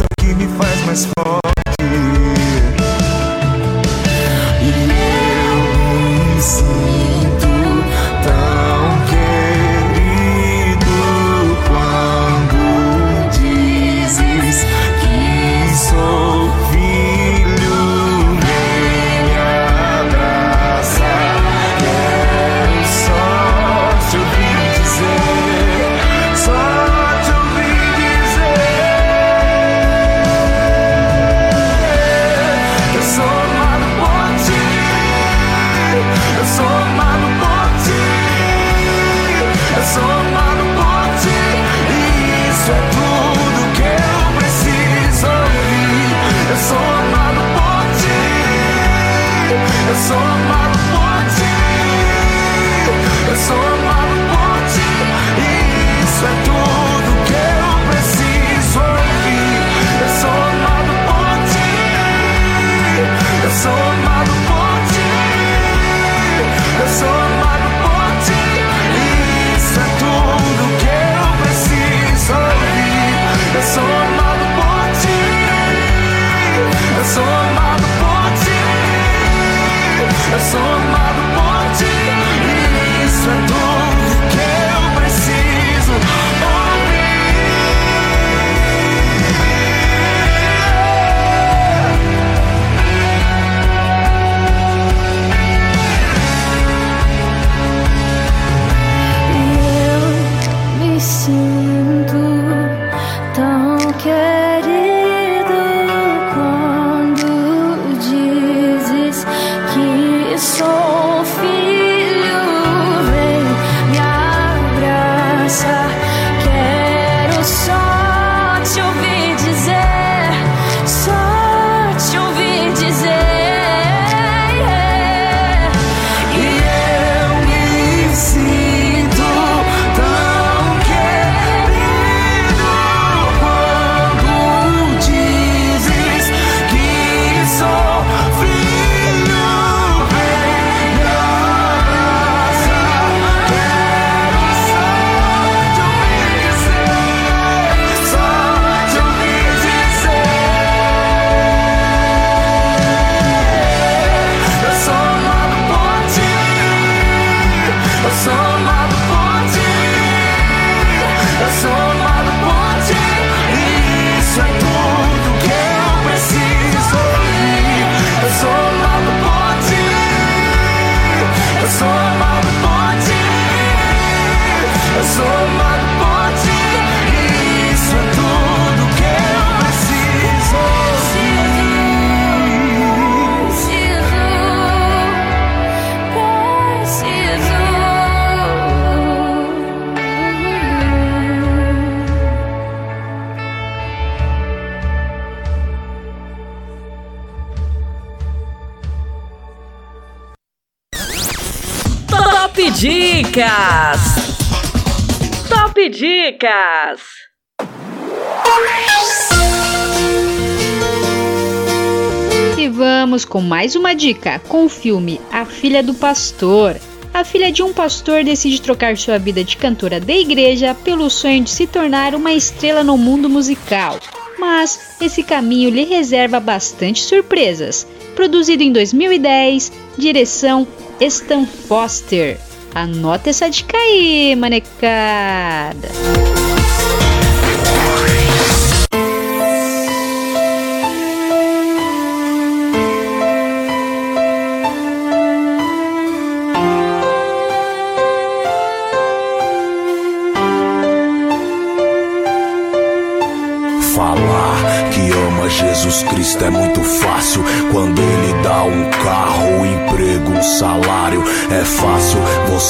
Vamos com mais uma dica com o filme A Filha do Pastor. A filha de um pastor decide trocar sua vida de cantora da igreja pelo sonho de se tornar uma estrela no mundo musical. Mas esse caminho lhe reserva bastante surpresas. Produzido em 2010, direção Stan Foster. Anota essa dica aí, manecada.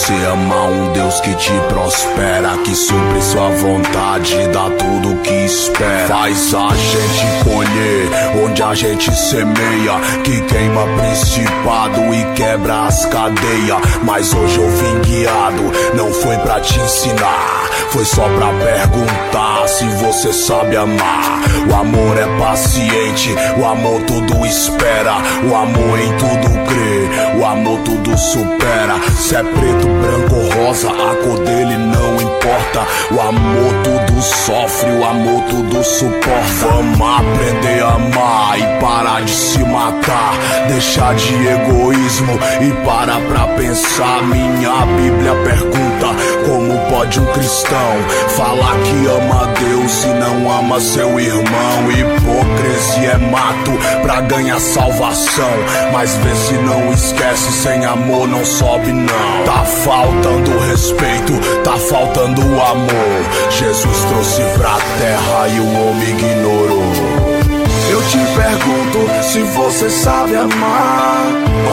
Você amar um Deus que te prospera, que supre sua vontade, dá tudo que espera. Faz a gente colher onde a gente semeia, que queima principado e quebra as cadeias. Mas hoje eu vim guiado, não foi pra te ensinar. Foi só pra perguntar se você sabe amar. O amor é paciente, o amor tudo espera. O amor em tudo crê, o amor tudo supera. Se é preto, branco ou rosa, a cor dele não importa. O amor tudo sofre, o amor tudo suporta. Vamos aprender a amar e parar de se matar. Deixar de egoísmo e parar pra pensar. Minha Bíblia pergunta: como pode um cristão falar que ama Deus e não ama seu irmão? Hipocrisia é mato pra ganhar salvação. Mas vê se não esquece, sem amor não sobe, não. Tá faltando respeito, tá faltando amor. Jesus trouxe pra terra e o homem ignorou. Te pergunto se você sabe amar.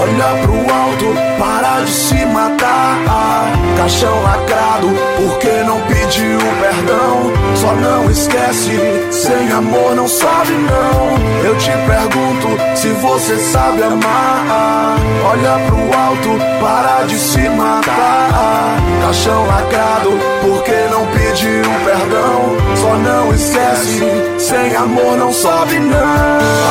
Olha pro alto, para de se matar. Caixão lacrado, porque não pediu perdão? Só não esquece, sem amor não sobe não. Eu te pergunto se você sabe amar. Olha pro alto, para de se matar. Caixão lacrado, porque não pediu perdão? Só não esquece, sem amor não sobe não.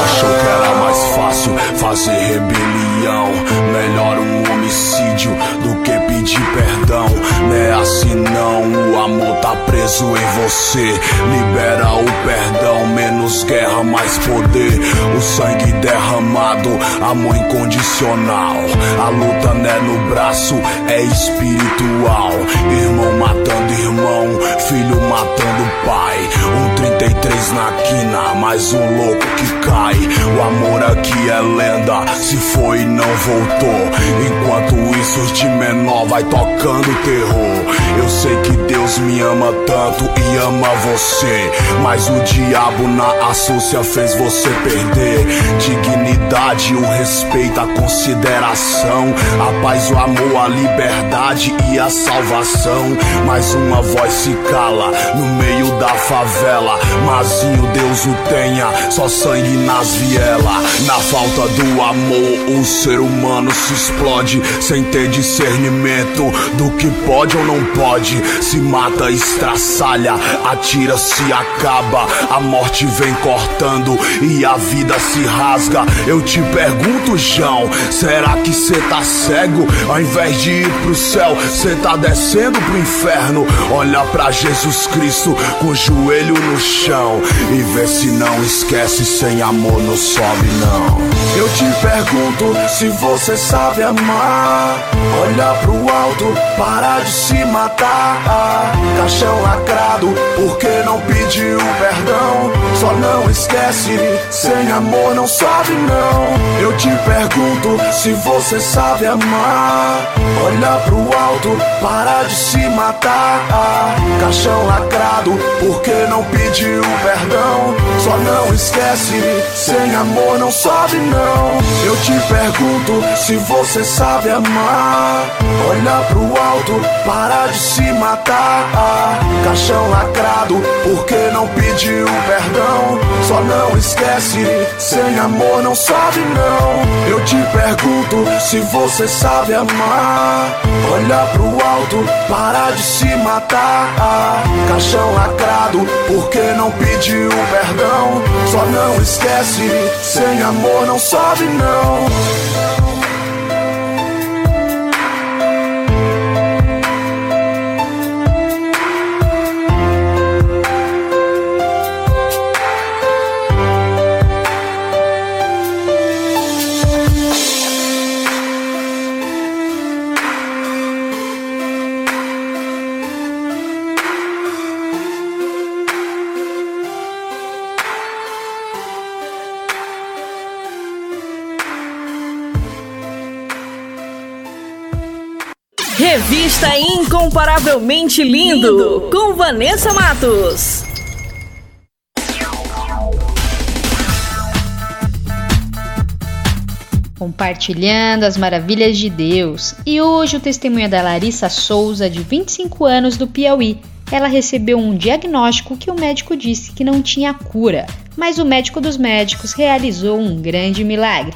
Achou que era mais fácil fazer rebelião. Melhor um homicídio do que pedir perdão. Não é assim não, o amor tá preso em você. Libera o perdão, menos guerra, mais poder. O sangue derramado, amor incondicional. A luta não é no braço, é espiritual. Irmão matando irmão, filho matando pai. Um 33 na quina, mais um louco que cai. O amor aqui é lenda, se foi e não voltou. Enquanto isso, de menor vai tocando terror. Eu sei que Deus me ama tanto e ama você. Mas o diabo na astúcia fez você perder. Dignidade, o respeito, a consideração. A paz, o amor, a liberdade e a salvação. Mais uma voz se cala no meio da favela. Mazinho, Deus o tenha, só sangue nas vielas. Na falta do amor, o ser humano se explode sem ter discernimento do que pode ou não pode. Se mata, estraçalha, atira, se acaba. A morte vem cortando e a vida se rasga. Eu te pergunto, João, será que cê tá cego? Ao invés de ir pro céu, cê tá descendo pro inferno. Olha pra Jesus Cristo com o joelho no chão e vê se não esquece sem amor não sobe não. Eu te pergunto se você sabe amar. Olha pro alto, para de se matar. Caixão lacrado, porque não pediu perdão? Só não esquece, sem amor não sobe não. Eu te pergunto se você sabe amar. Olha pro alto, para de se matar. matar. Caixão lacrado, porque não pediu perdão. Só não esquece, sem amor não sobe não. Eu te pergunto se você sabe amar. Olha pro alto, para de se matar. Caixão lacrado, porque não pediu perdão. Só não esquece, sem amor não sobe não. Eu te pergunto se você sabe amar. Olha pro alto, para de se matar. Caixão lacrado, porque não pediu perdão. Só não esquece, sem amor não sobe não. Incomparavelmente Lindo, com Vanessa Matos. Compartilhando as maravilhas de Deus. E hoje o testemunho é da Larissa Souza, de 25 anos, do Piauí. Ela recebeu um diagnóstico que o médico disse que não tinha cura, mas o médico dos médicos realizou um grande milagre.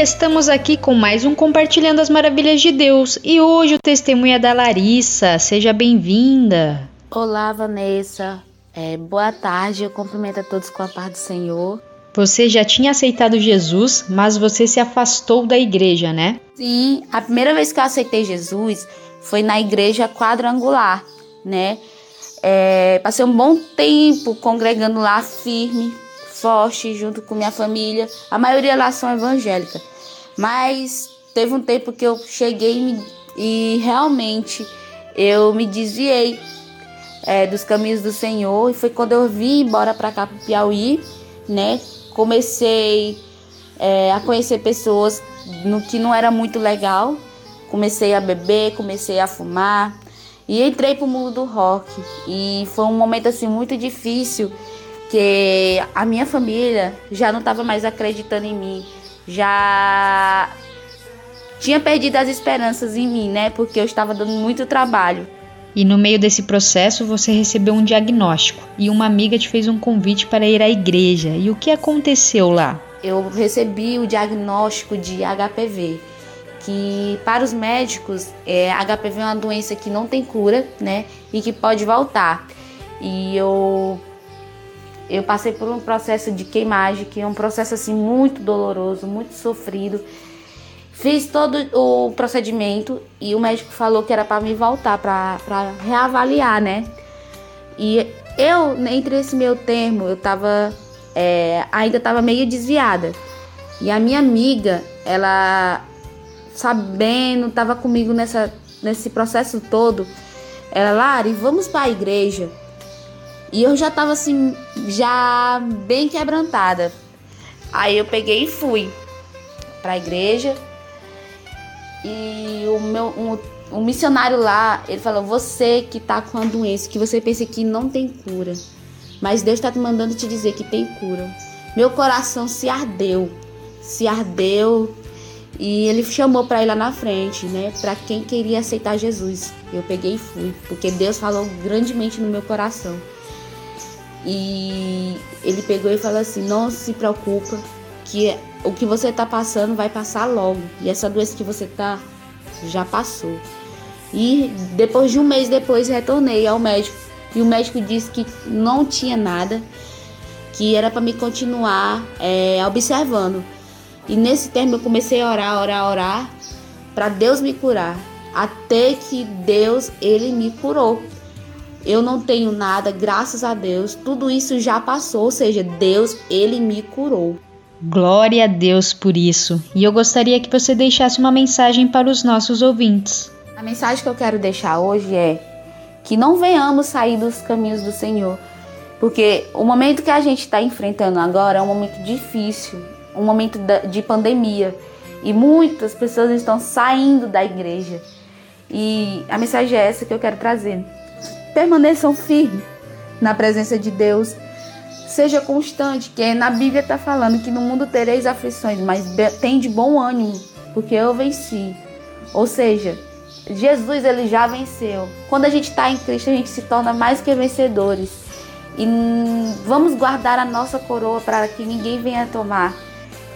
Estamos aqui com mais um Compartilhando as Maravilhas de Deus. E hoje o testemunho é da Larissa. Seja bem-vinda. Olá, Vanessa. É, boa tarde. Eu cumprimento a todos com a paz do Senhor. Você já tinha aceitado Jesus, mas você se afastou da igreja, né? Sim, a primeira vez que eu aceitei Jesus foi na igreja quadrangular, né? É, passei um bom tempo congregando lá firme, forte junto com minha família. A maioria lá são evangélica. Mas teve um tempo que eu cheguei e, e realmente eu me desviei é, dos caminhos do Senhor. E foi quando eu vim embora para cá, para Piauí, né? Comecei é, a conhecer pessoas no que não era muito legal. Comecei a beber, comecei a fumar e entrei pro mundo do rock. E foi um momento assim muito difícil que a minha família já não estava mais acreditando em mim, já tinha perdido as esperanças em mim, né? Porque eu estava dando muito trabalho. E no meio desse processo você recebeu um diagnóstico e uma amiga te fez um convite para ir à igreja. E o que aconteceu lá? Eu recebi o diagnóstico de HPV, que para os médicos é, HPV é uma doença que não tem cura, né? E que pode voltar. E eu eu passei por um processo de queimagem, que é um processo assim muito doloroso, muito sofrido. Fiz todo o procedimento e o médico falou que era para me voltar, para reavaliar, né? E eu, entre esse meu termo, eu tava. É, ainda tava meio desviada. E a minha amiga, ela, sabendo, tava comigo nessa, nesse processo todo. Ela, Lari, vamos para a igreja. E eu já tava assim, já bem quebrantada. Aí eu peguei e fui pra igreja. E o meu um, um missionário lá, ele falou: "Você que tá com a doença, que você pensa que não tem cura, mas Deus está te mandando te dizer que tem cura". Meu coração se ardeu. Se ardeu. E ele chamou para ir lá na frente, né, para quem queria aceitar Jesus. Eu peguei e fui, porque Deus falou grandemente no meu coração. E ele pegou e falou assim: Não se preocupa, que o que você está passando vai passar logo. E essa doença que você está já passou. E depois de um mês depois retornei ao médico. E o médico disse que não tinha nada, que era para me continuar é, observando. E nesse tempo eu comecei a orar, orar, orar para Deus me curar, até que Deus ele me curou. Eu não tenho nada, graças a Deus. Tudo isso já passou, ou seja, Deus ele me curou. Glória a Deus por isso. E eu gostaria que você deixasse uma mensagem para os nossos ouvintes. A mensagem que eu quero deixar hoje é que não venhamos sair dos caminhos do Senhor, porque o momento que a gente está enfrentando agora é um momento difícil, um momento de pandemia, e muitas pessoas estão saindo da igreja. E a mensagem é essa que eu quero trazer. Permaneçam firmes na presença de Deus. Seja constante, que na Bíblia está falando que no mundo tereis aflições, mas tem de bom ânimo, porque eu venci. Ou seja, Jesus ele já venceu. Quando a gente está em Cristo, a gente se torna mais que vencedores. E vamos guardar a nossa coroa para que ninguém venha tomar.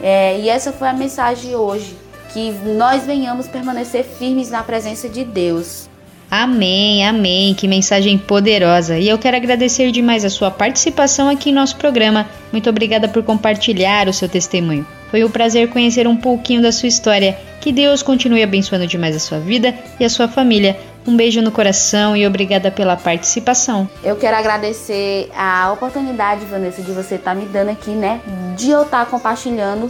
É, e essa foi a mensagem hoje. Que nós venhamos permanecer firmes na presença de Deus. Amém, amém. Que mensagem poderosa. E eu quero agradecer demais a sua participação aqui em nosso programa. Muito obrigada por compartilhar o seu testemunho. Foi um prazer conhecer um pouquinho da sua história. Que Deus continue abençoando demais a sua vida e a sua família. Um beijo no coração e obrigada pela participação. Eu quero agradecer a oportunidade, Vanessa, de você estar tá me dando aqui, né? De eu estar tá compartilhando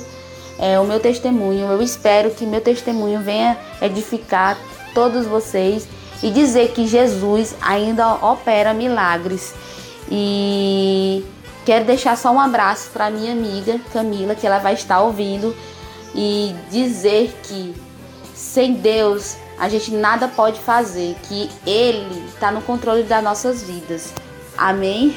é, o meu testemunho. Eu espero que meu testemunho venha edificar todos vocês e dizer que Jesus ainda opera milagres. E quero deixar só um abraço para minha amiga Camila, que ela vai estar ouvindo, e dizer que sem Deus a gente nada pode fazer, que Ele está no controle das nossas vidas. Amém?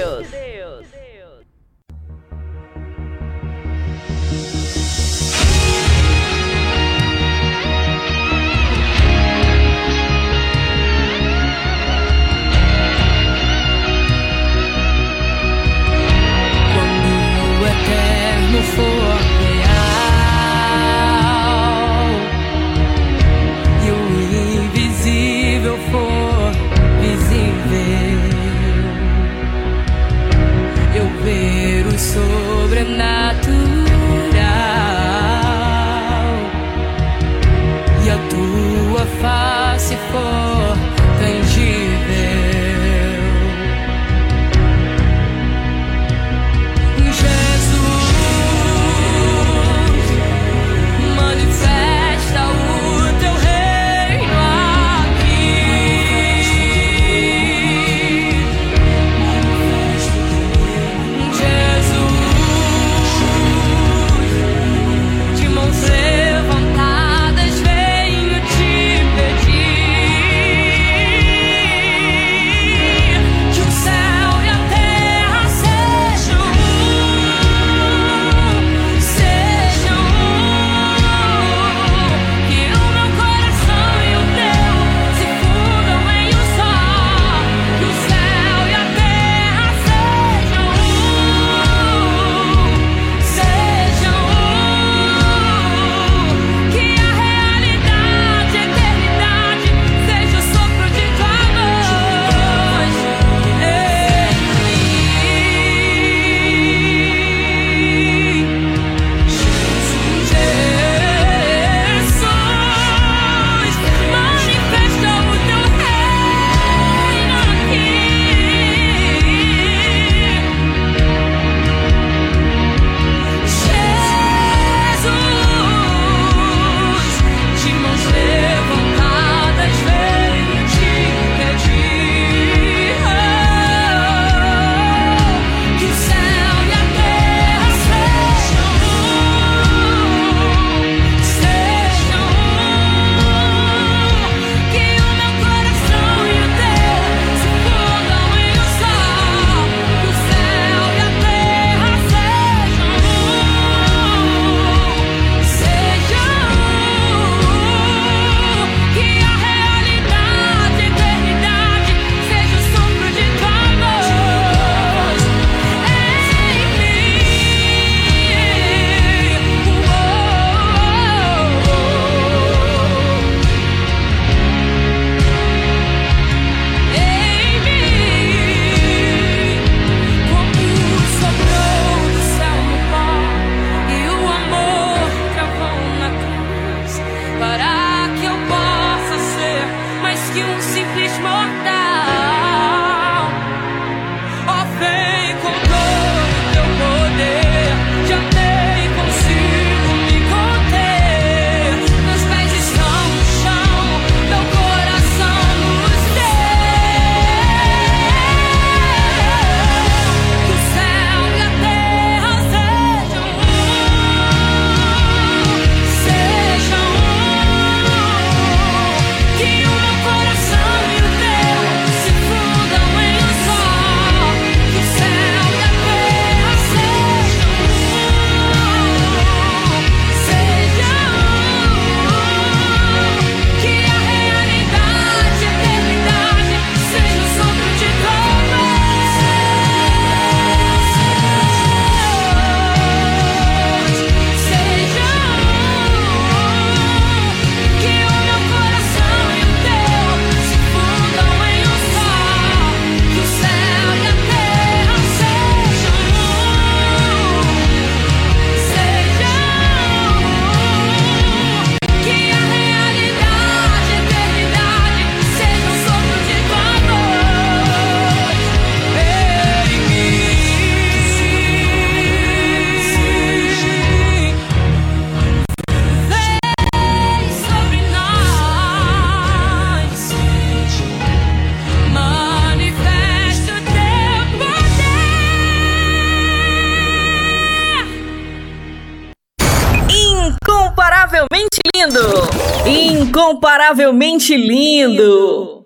inacreditavelmente lindo.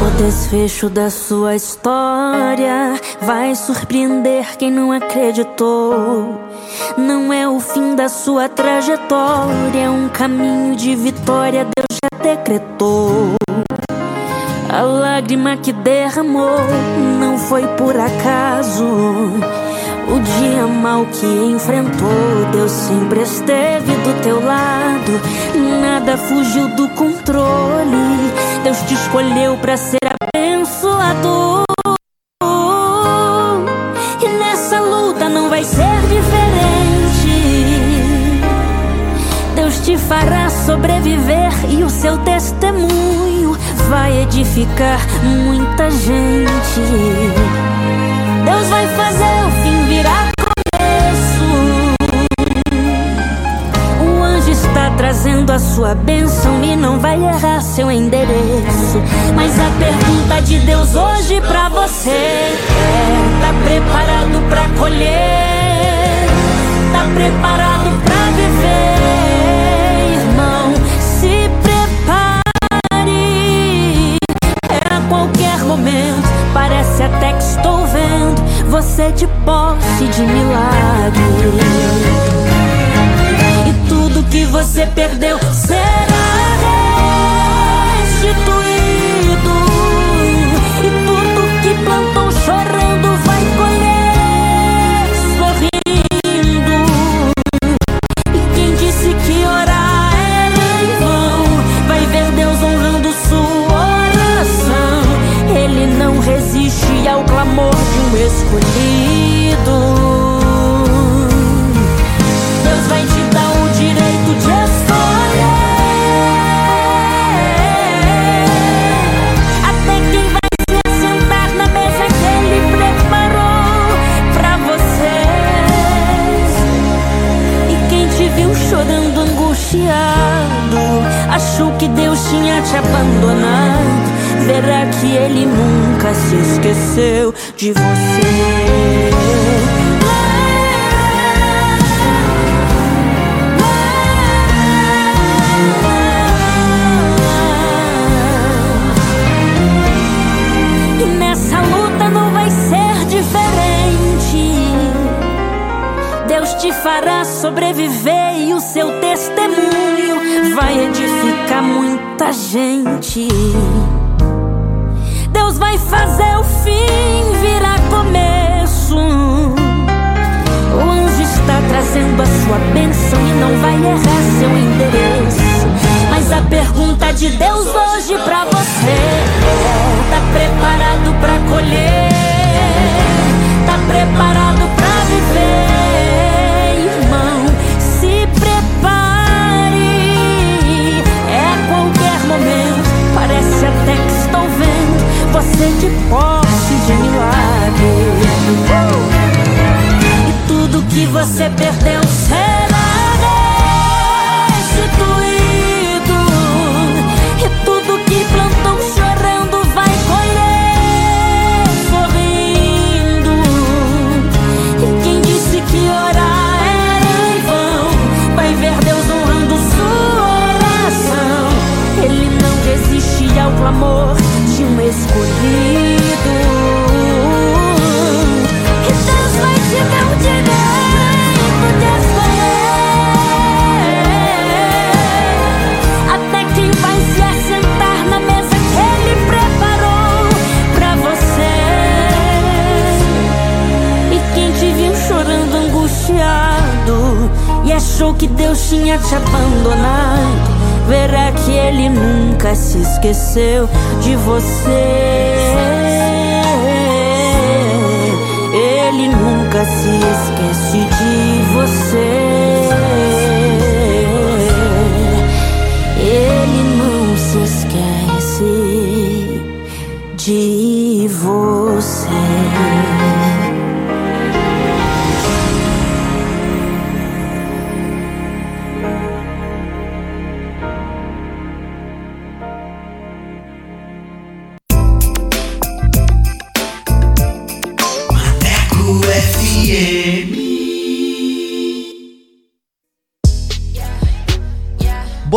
O Desfecho da sua história vai surpreender quem não acreditou. Não é o fim da sua trajetória, é um caminho de vitória, Deus já decretou lágrima que derramou não foi por acaso. O dia mal que enfrentou, Deus sempre esteve do teu lado. Nada fugiu do controle. Deus te escolheu para ser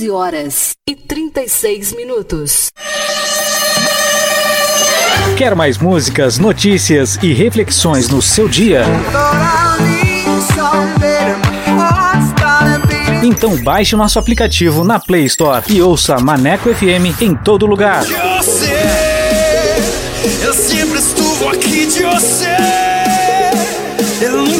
15 horas e 36 minutos. Quer mais músicas, notícias e reflexões no seu dia? Então baixe nosso aplicativo na Play Store e ouça Maneco FM em todo lugar. Você, eu sempre estuve aqui de você. Eu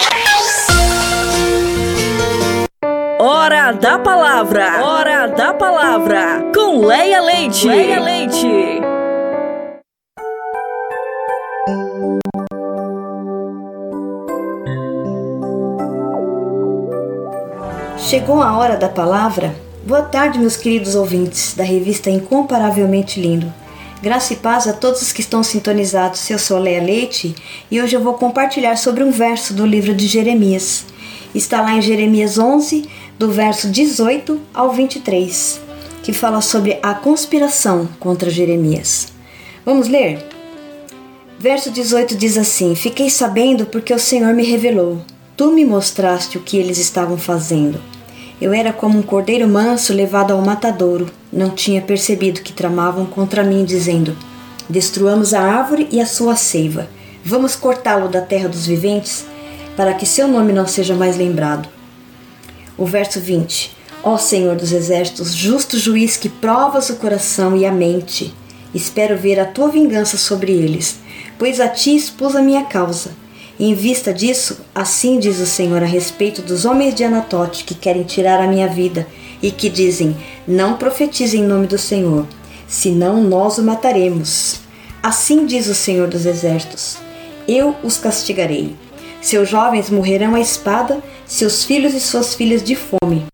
Hora da palavra. Hora da palavra. Com Leia Leite. Leia Leite. Chegou a hora da palavra. Boa tarde, meus queridos ouvintes da revista Incomparavelmente Lindo. Graça e paz a todos os que estão sintonizados. Eu sou Leia Leite e hoje eu vou compartilhar sobre um verso do livro de Jeremias. Está lá em Jeremias 11, do verso 18 ao 23, que fala sobre a conspiração contra Jeremias. Vamos ler? Verso 18 diz assim: Fiquei sabendo porque o Senhor me revelou. Tu me mostraste o que eles estavam fazendo. Eu era como um cordeiro manso levado ao matadouro. Não tinha percebido que tramavam contra mim, dizendo: Destruamos a árvore e a sua seiva. Vamos cortá-lo da terra dos viventes, para que seu nome não seja mais lembrado. O verso 20: Ó Senhor dos exércitos, justo juiz que provas o coração e a mente, espero ver a tua vingança sobre eles, pois a ti expus a minha causa. Em vista disso, assim diz o Senhor a respeito dos homens de Anatote que querem tirar a minha vida e que dizem: Não profetize em nome do Senhor, senão nós o mataremos. Assim diz o Senhor dos Exércitos: Eu os castigarei. Seus jovens morrerão à espada, seus filhos e suas filhas de fome.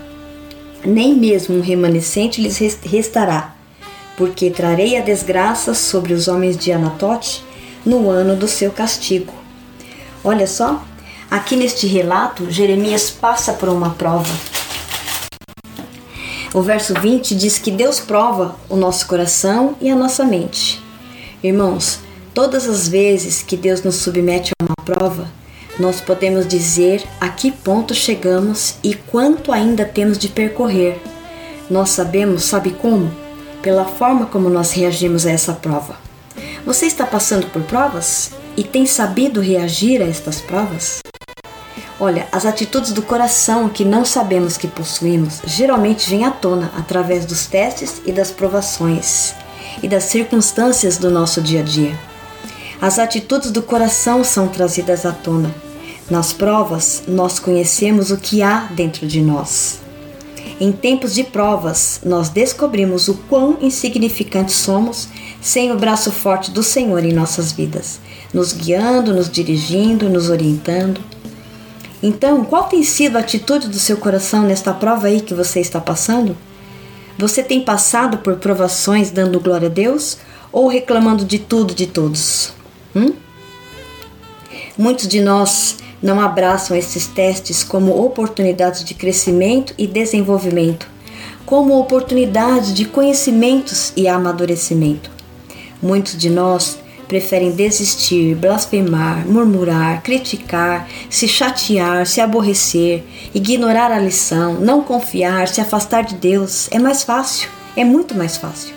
Nem mesmo um remanescente lhes res- restará, porque trarei a desgraça sobre os homens de Anatote no ano do seu castigo. Olha só, aqui neste relato, Jeremias passa por uma prova. O verso 20 diz que Deus prova o nosso coração e a nossa mente. Irmãos, todas as vezes que Deus nos submete a uma prova, nós podemos dizer a que ponto chegamos e quanto ainda temos de percorrer. Nós sabemos, sabe como? Pela forma como nós reagimos a essa prova. Você está passando por provas e tem sabido reagir a estas provas? Olha, as atitudes do coração que não sabemos que possuímos geralmente vêm à tona através dos testes e das provações e das circunstâncias do nosso dia a dia. As atitudes do coração são trazidas à tona. Nas provas, nós conhecemos o que há dentro de nós. Em tempos de provas, nós descobrimos o quão insignificantes somos sem o braço forte do Senhor em nossas vidas, nos guiando, nos dirigindo, nos orientando. Então, qual tem sido a atitude do seu coração nesta prova aí que você está passando? Você tem passado por provações dando glória a Deus ou reclamando de tudo de todos? Hum? Muitos de nós não abraçam esses testes como oportunidades de crescimento e desenvolvimento, como oportunidades de conhecimentos e amadurecimento. Muitos de nós preferem desistir, blasfemar, murmurar, criticar, se chatear, se aborrecer, ignorar a lição, não confiar, se afastar de Deus. É mais fácil, é muito mais fácil.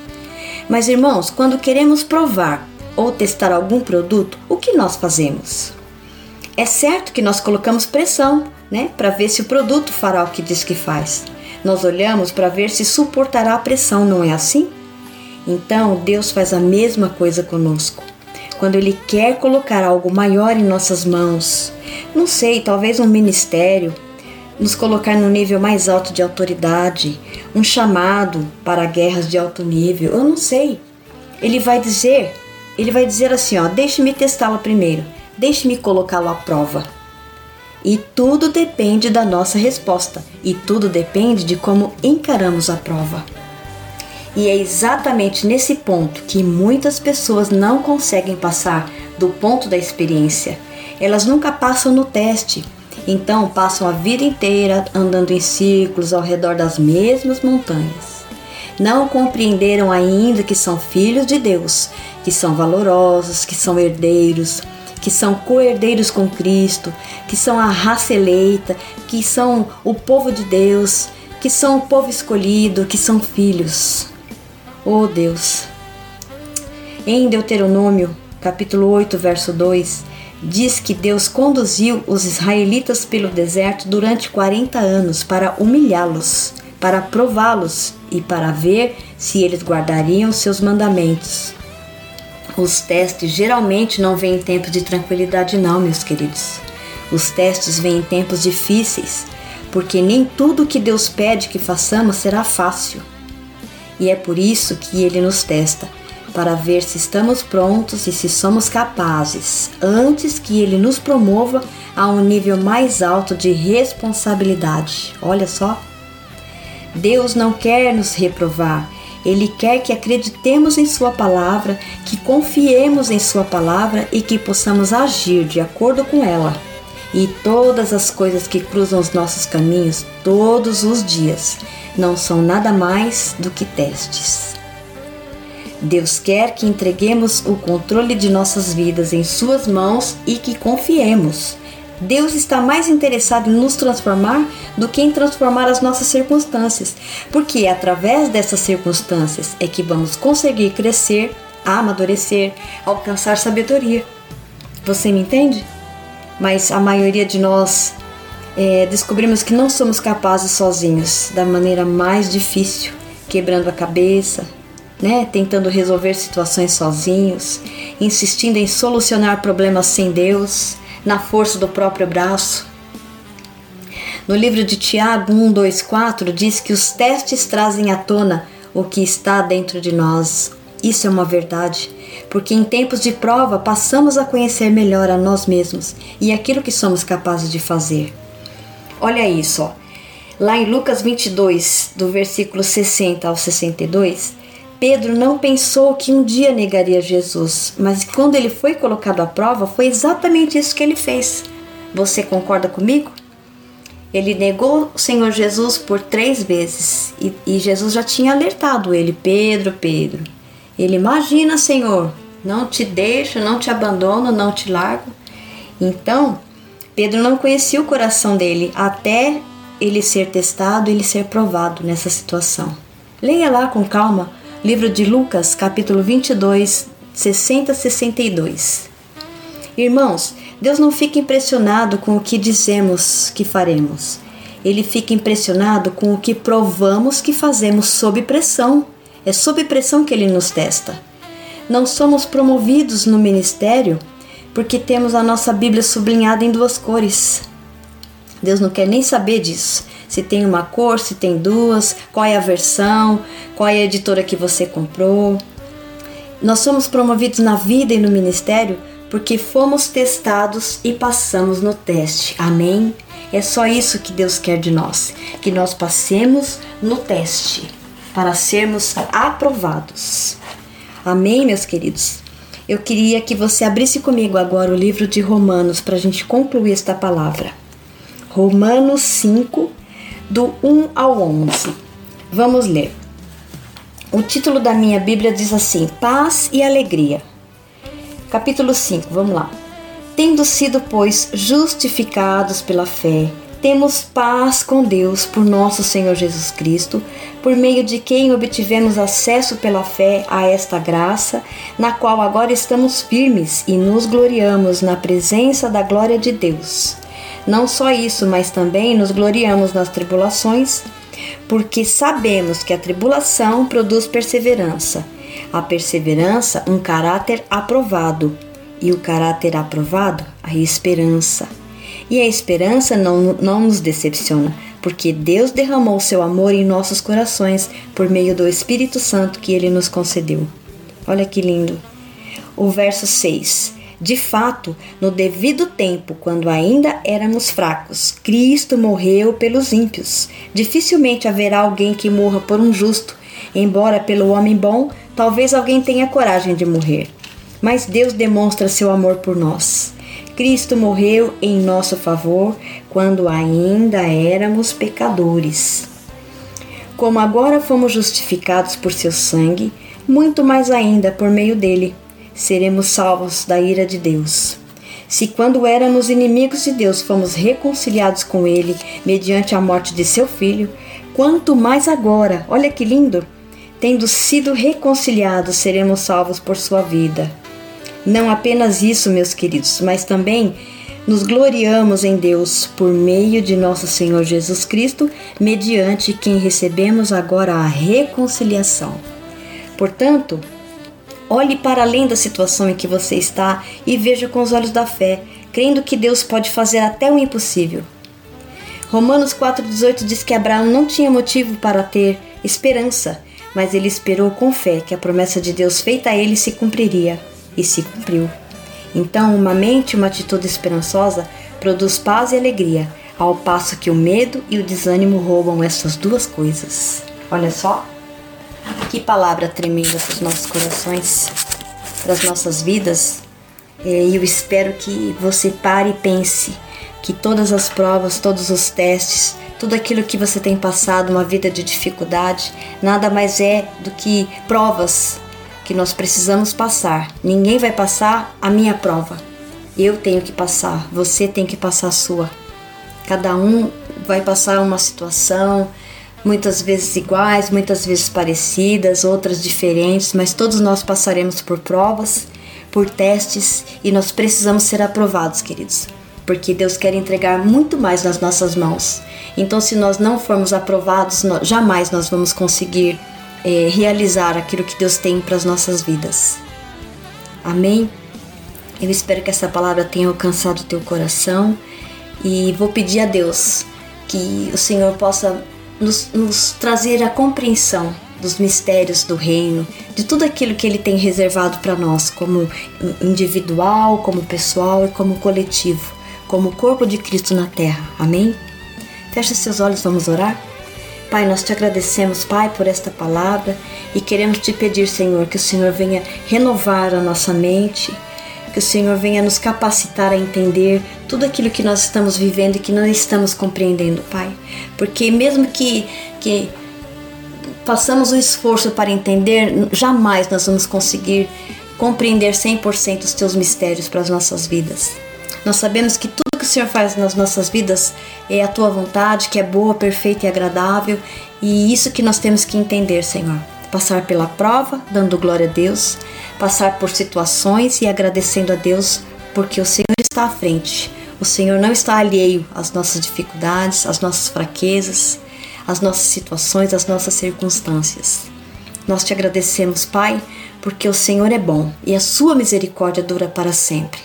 Mas irmãos, quando queremos provar ou testar algum produto, o que nós fazemos? É certo que nós colocamos pressão, né, para ver se o produto fará o que diz que faz. Nós olhamos para ver se suportará a pressão, não é assim? Então, Deus faz a mesma coisa conosco. Quando Ele quer colocar algo maior em nossas mãos, não sei, talvez um ministério, nos colocar no nível mais alto de autoridade, um chamado para guerras de alto nível, eu não sei. Ele vai dizer, ele vai dizer assim, ó, deixe-me testá-la primeiro, deixe-me colocá-lo à prova. E tudo depende da nossa resposta, e tudo depende de como encaramos a prova. E é exatamente nesse ponto que muitas pessoas não conseguem passar do ponto da experiência. Elas nunca passam no teste, então passam a vida inteira andando em círculos ao redor das mesmas montanhas. Não compreenderam ainda que são filhos de Deus, que são valorosos, que são herdeiros, que são co-herdeiros com Cristo, que são a raça eleita, que são o povo de Deus, que são o povo escolhido, que são filhos. Oh Deus! Em Deuteronômio, capítulo 8, verso 2, diz que Deus conduziu os israelitas pelo deserto durante 40 anos para humilhá-los, para prová-los e para ver se eles guardariam seus mandamentos. Os testes geralmente não vêm em tempos de tranquilidade, não, meus queridos. Os testes vêm em tempos difíceis, porque nem tudo que Deus pede que façamos será fácil e é por isso que ele nos testa, para ver se estamos prontos e se somos capazes, antes que ele nos promova a um nível mais alto de responsabilidade. Olha só. Deus não quer nos reprovar, ele quer que acreditemos em Sua palavra, que confiemos em Sua palavra e que possamos agir de acordo com ela. E todas as coisas que cruzam os nossos caminhos todos os dias não são nada mais do que testes. Deus quer que entreguemos o controle de nossas vidas em Suas mãos e que confiemos. Deus está mais interessado em nos transformar do que em transformar as nossas circunstâncias, porque é através dessas circunstâncias é que vamos conseguir crescer, amadurecer, alcançar sabedoria. Você me entende? Mas a maioria de nós é, descobrimos que não somos capazes sozinhos, da maneira mais difícil, quebrando a cabeça, né, tentando resolver situações sozinhos, insistindo em solucionar problemas sem Deus, na força do próprio braço. No livro de Tiago 1, 2, 4 diz que os testes trazem à tona o que está dentro de nós. Isso é uma verdade, porque em tempos de prova passamos a conhecer melhor a nós mesmos e aquilo que somos capazes de fazer. Olha isso, ó. Lá em Lucas 22, do versículo 60 ao 62, Pedro não pensou que um dia negaria Jesus, mas quando ele foi colocado à prova, foi exatamente isso que ele fez. Você concorda comigo? Ele negou o Senhor Jesus por três vezes e, e Jesus já tinha alertado ele: Pedro, Pedro. Ele imagina, Senhor, não te deixo, não te abandono, não te largo. Então, Pedro não conhecia o coração dele até ele ser testado, ele ser provado nessa situação. Leia lá com calma, livro de Lucas, capítulo 22, 60 a 62. Irmãos, Deus não fica impressionado com o que dizemos que faremos. Ele fica impressionado com o que provamos que fazemos sob pressão. É sob pressão que ele nos testa. Não somos promovidos no ministério porque temos a nossa Bíblia sublinhada em duas cores. Deus não quer nem saber disso. Se tem uma cor, se tem duas, qual é a versão, qual é a editora que você comprou. Nós somos promovidos na vida e no ministério porque fomos testados e passamos no teste. Amém? É só isso que Deus quer de nós, que nós passemos no teste para sermos aprovados. Amém, meus queridos? Eu queria que você abrisse comigo agora o livro de Romanos para a gente concluir esta palavra. Romanos 5, do 1 ao 11. Vamos ler. O título da minha Bíblia diz assim: Paz e Alegria. Capítulo 5, vamos lá. Tendo sido, pois, justificados pela fé, temos paz com Deus por nosso Senhor Jesus Cristo, por meio de quem obtivemos acesso pela fé a esta graça, na qual agora estamos firmes e nos gloriamos na presença da glória de Deus. Não só isso, mas também nos gloriamos nas tribulações, porque sabemos que a tribulação produz perseverança, a perseverança, um caráter aprovado, e o caráter aprovado, a esperança. E a esperança não, não nos decepciona, porque Deus derramou seu amor em nossos corações por meio do Espírito Santo que ele nos concedeu. Olha que lindo. O verso 6. De fato, no devido tempo, quando ainda éramos fracos, Cristo morreu pelos ímpios. Dificilmente haverá alguém que morra por um justo, embora pelo homem bom, talvez alguém tenha coragem de morrer. Mas Deus demonstra seu amor por nós. Cristo morreu em nosso favor quando ainda éramos pecadores. Como agora fomos justificados por seu sangue, muito mais ainda por meio dele seremos salvos da ira de Deus. Se quando éramos inimigos de Deus fomos reconciliados com ele mediante a morte de seu filho, quanto mais agora, olha que lindo, tendo sido reconciliados, seremos salvos por sua vida. Não apenas isso, meus queridos, mas também nos gloriamos em Deus por meio de nosso Senhor Jesus Cristo, mediante quem recebemos agora a reconciliação. Portanto, olhe para além da situação em que você está e veja com os olhos da fé, crendo que Deus pode fazer até o impossível. Romanos 4,18 diz que Abraão não tinha motivo para ter esperança, mas ele esperou com fé que a promessa de Deus feita a ele se cumpriria e se cumpriu. Então, uma mente, uma atitude esperançosa produz paz e alegria, ao passo que o medo e o desânimo roubam essas duas coisas. Olha só, que palavra tremenda para os nossos corações, para as nossas vidas. É, e eu espero que você pare e pense que todas as provas, todos os testes, tudo aquilo que você tem passado, uma vida de dificuldade, nada mais é do que provas que nós precisamos passar. Ninguém vai passar a minha prova. Eu tenho que passar, você tem que passar a sua. Cada um vai passar uma situação, muitas vezes iguais, muitas vezes parecidas, outras diferentes, mas todos nós passaremos por provas, por testes e nós precisamos ser aprovados, queridos, porque Deus quer entregar muito mais nas nossas mãos. Então, se nós não formos aprovados, jamais nós vamos conseguir é, realizar aquilo que Deus tem para as nossas vidas. Amém? Eu espero que essa palavra tenha alcançado o teu coração e vou pedir a Deus que o Senhor possa nos, nos trazer a compreensão dos mistérios do reino, de tudo aquilo que Ele tem reservado para nós, como individual, como pessoal e como coletivo, como corpo de Cristo na terra. Amém? Feche seus olhos, vamos orar? Pai, nós te agradecemos, Pai, por esta palavra e queremos te pedir, Senhor, que o Senhor venha renovar a nossa mente, que o Senhor venha nos capacitar a entender tudo aquilo que nós estamos vivendo e que não estamos compreendendo, Pai. Porque mesmo que, que façamos um esforço para entender, jamais nós vamos conseguir compreender 100% os teus mistérios para as nossas vidas. Nós sabemos que tudo que o Senhor faz nas nossas vidas é a tua vontade, que é boa, perfeita e agradável, e isso que nós temos que entender, Senhor. Passar pela prova, dando glória a Deus, passar por situações e agradecendo a Deus, porque o Senhor está à frente. O Senhor não está alheio às nossas dificuldades, às nossas fraquezas, às nossas situações, às nossas circunstâncias. Nós te agradecemos, Pai, porque o Senhor é bom e a sua misericórdia dura para sempre.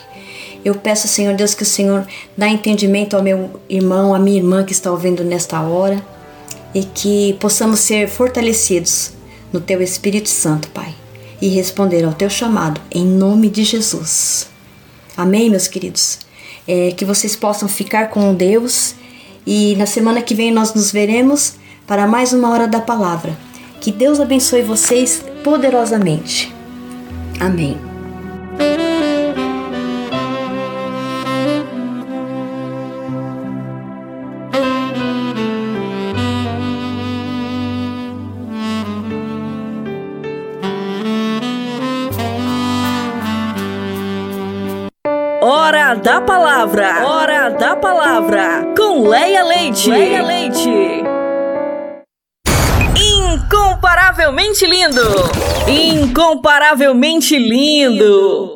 Eu peço, Senhor Deus, que o Senhor dá entendimento ao meu irmão, à minha irmã que está ouvindo nesta hora e que possamos ser fortalecidos no teu Espírito Santo, Pai, e responder ao teu chamado em nome de Jesus. Amém, meus queridos? É, que vocês possam ficar com Deus e na semana que vem nós nos veremos para mais uma hora da palavra. Que Deus abençoe vocês poderosamente. Amém. Palavra. Hora da palavra. Com Leia Leite. Leia Leite. Incomparavelmente lindo. Incomparavelmente lindo.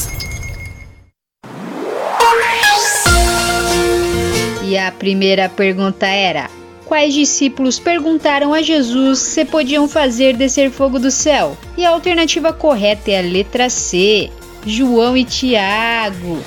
Primeira pergunta era: Quais discípulos perguntaram a Jesus se podiam fazer descer fogo do céu? E a alternativa correta é a letra C: João e Tiago.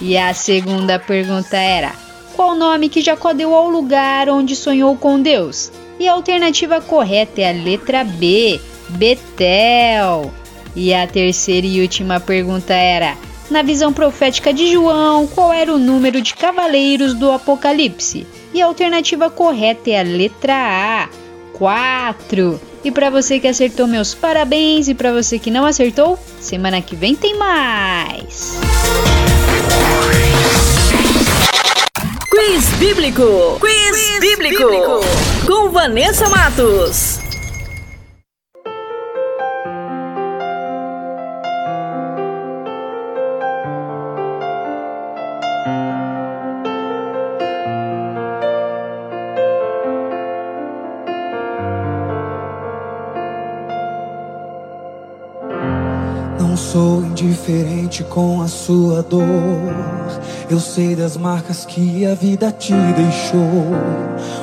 E a segunda pergunta era: Qual o nome que Jacó deu ao lugar onde sonhou com Deus? E a alternativa correta é a letra B: Betel. E a terceira e última pergunta era: Na visão profética de João, qual era o número de cavaleiros do Apocalipse? E a alternativa correta é a letra A: 4. E para você que acertou, meus parabéns. E para você que não acertou, semana que vem tem mais. Quiz Bíblico. Quiz, bíblico. Com Vanessa Matos. Sou indiferente com a sua dor. Eu sei das marcas que a vida te deixou.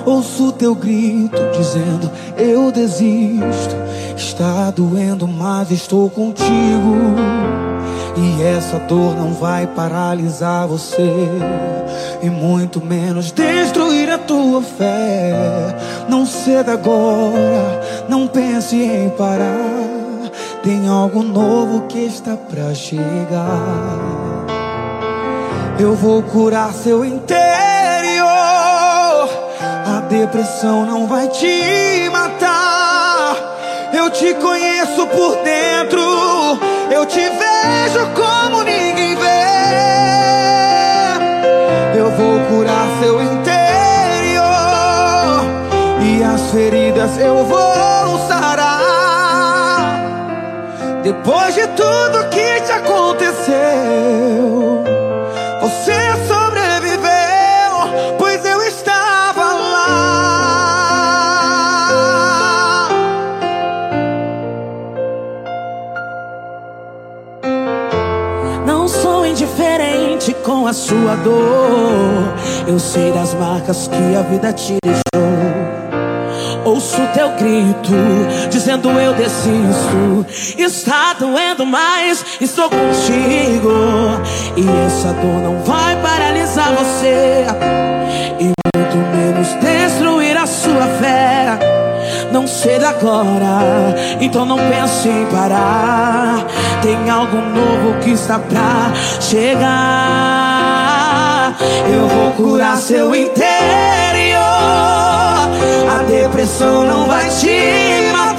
Ouço teu grito dizendo: Eu desisto. Está doendo, mas estou contigo. E essa dor não vai paralisar você. E muito menos destruir a tua fé. Não ceda agora, não pense em parar. Tem algo novo que está pra chegar. Eu vou curar seu interior. A depressão não vai te matar. Eu te conheço por dentro. Eu te vejo como ninguém vê. Eu vou curar seu interior. E as feridas eu vou Depois de tudo que te aconteceu, você sobreviveu, pois eu estava lá. Não sou indiferente com a sua dor. Eu sei das marcas que a vida te deixou. Ouço teu grito, dizendo eu desisto. Está doendo mais, estou contigo. E essa dor não vai paralisar você. E muito menos destruir a sua fé. Não cedo agora, então não pense em parar. Tem algo novo que está pra chegar. Eu vou curar seu interior. Depressão não vai te matar.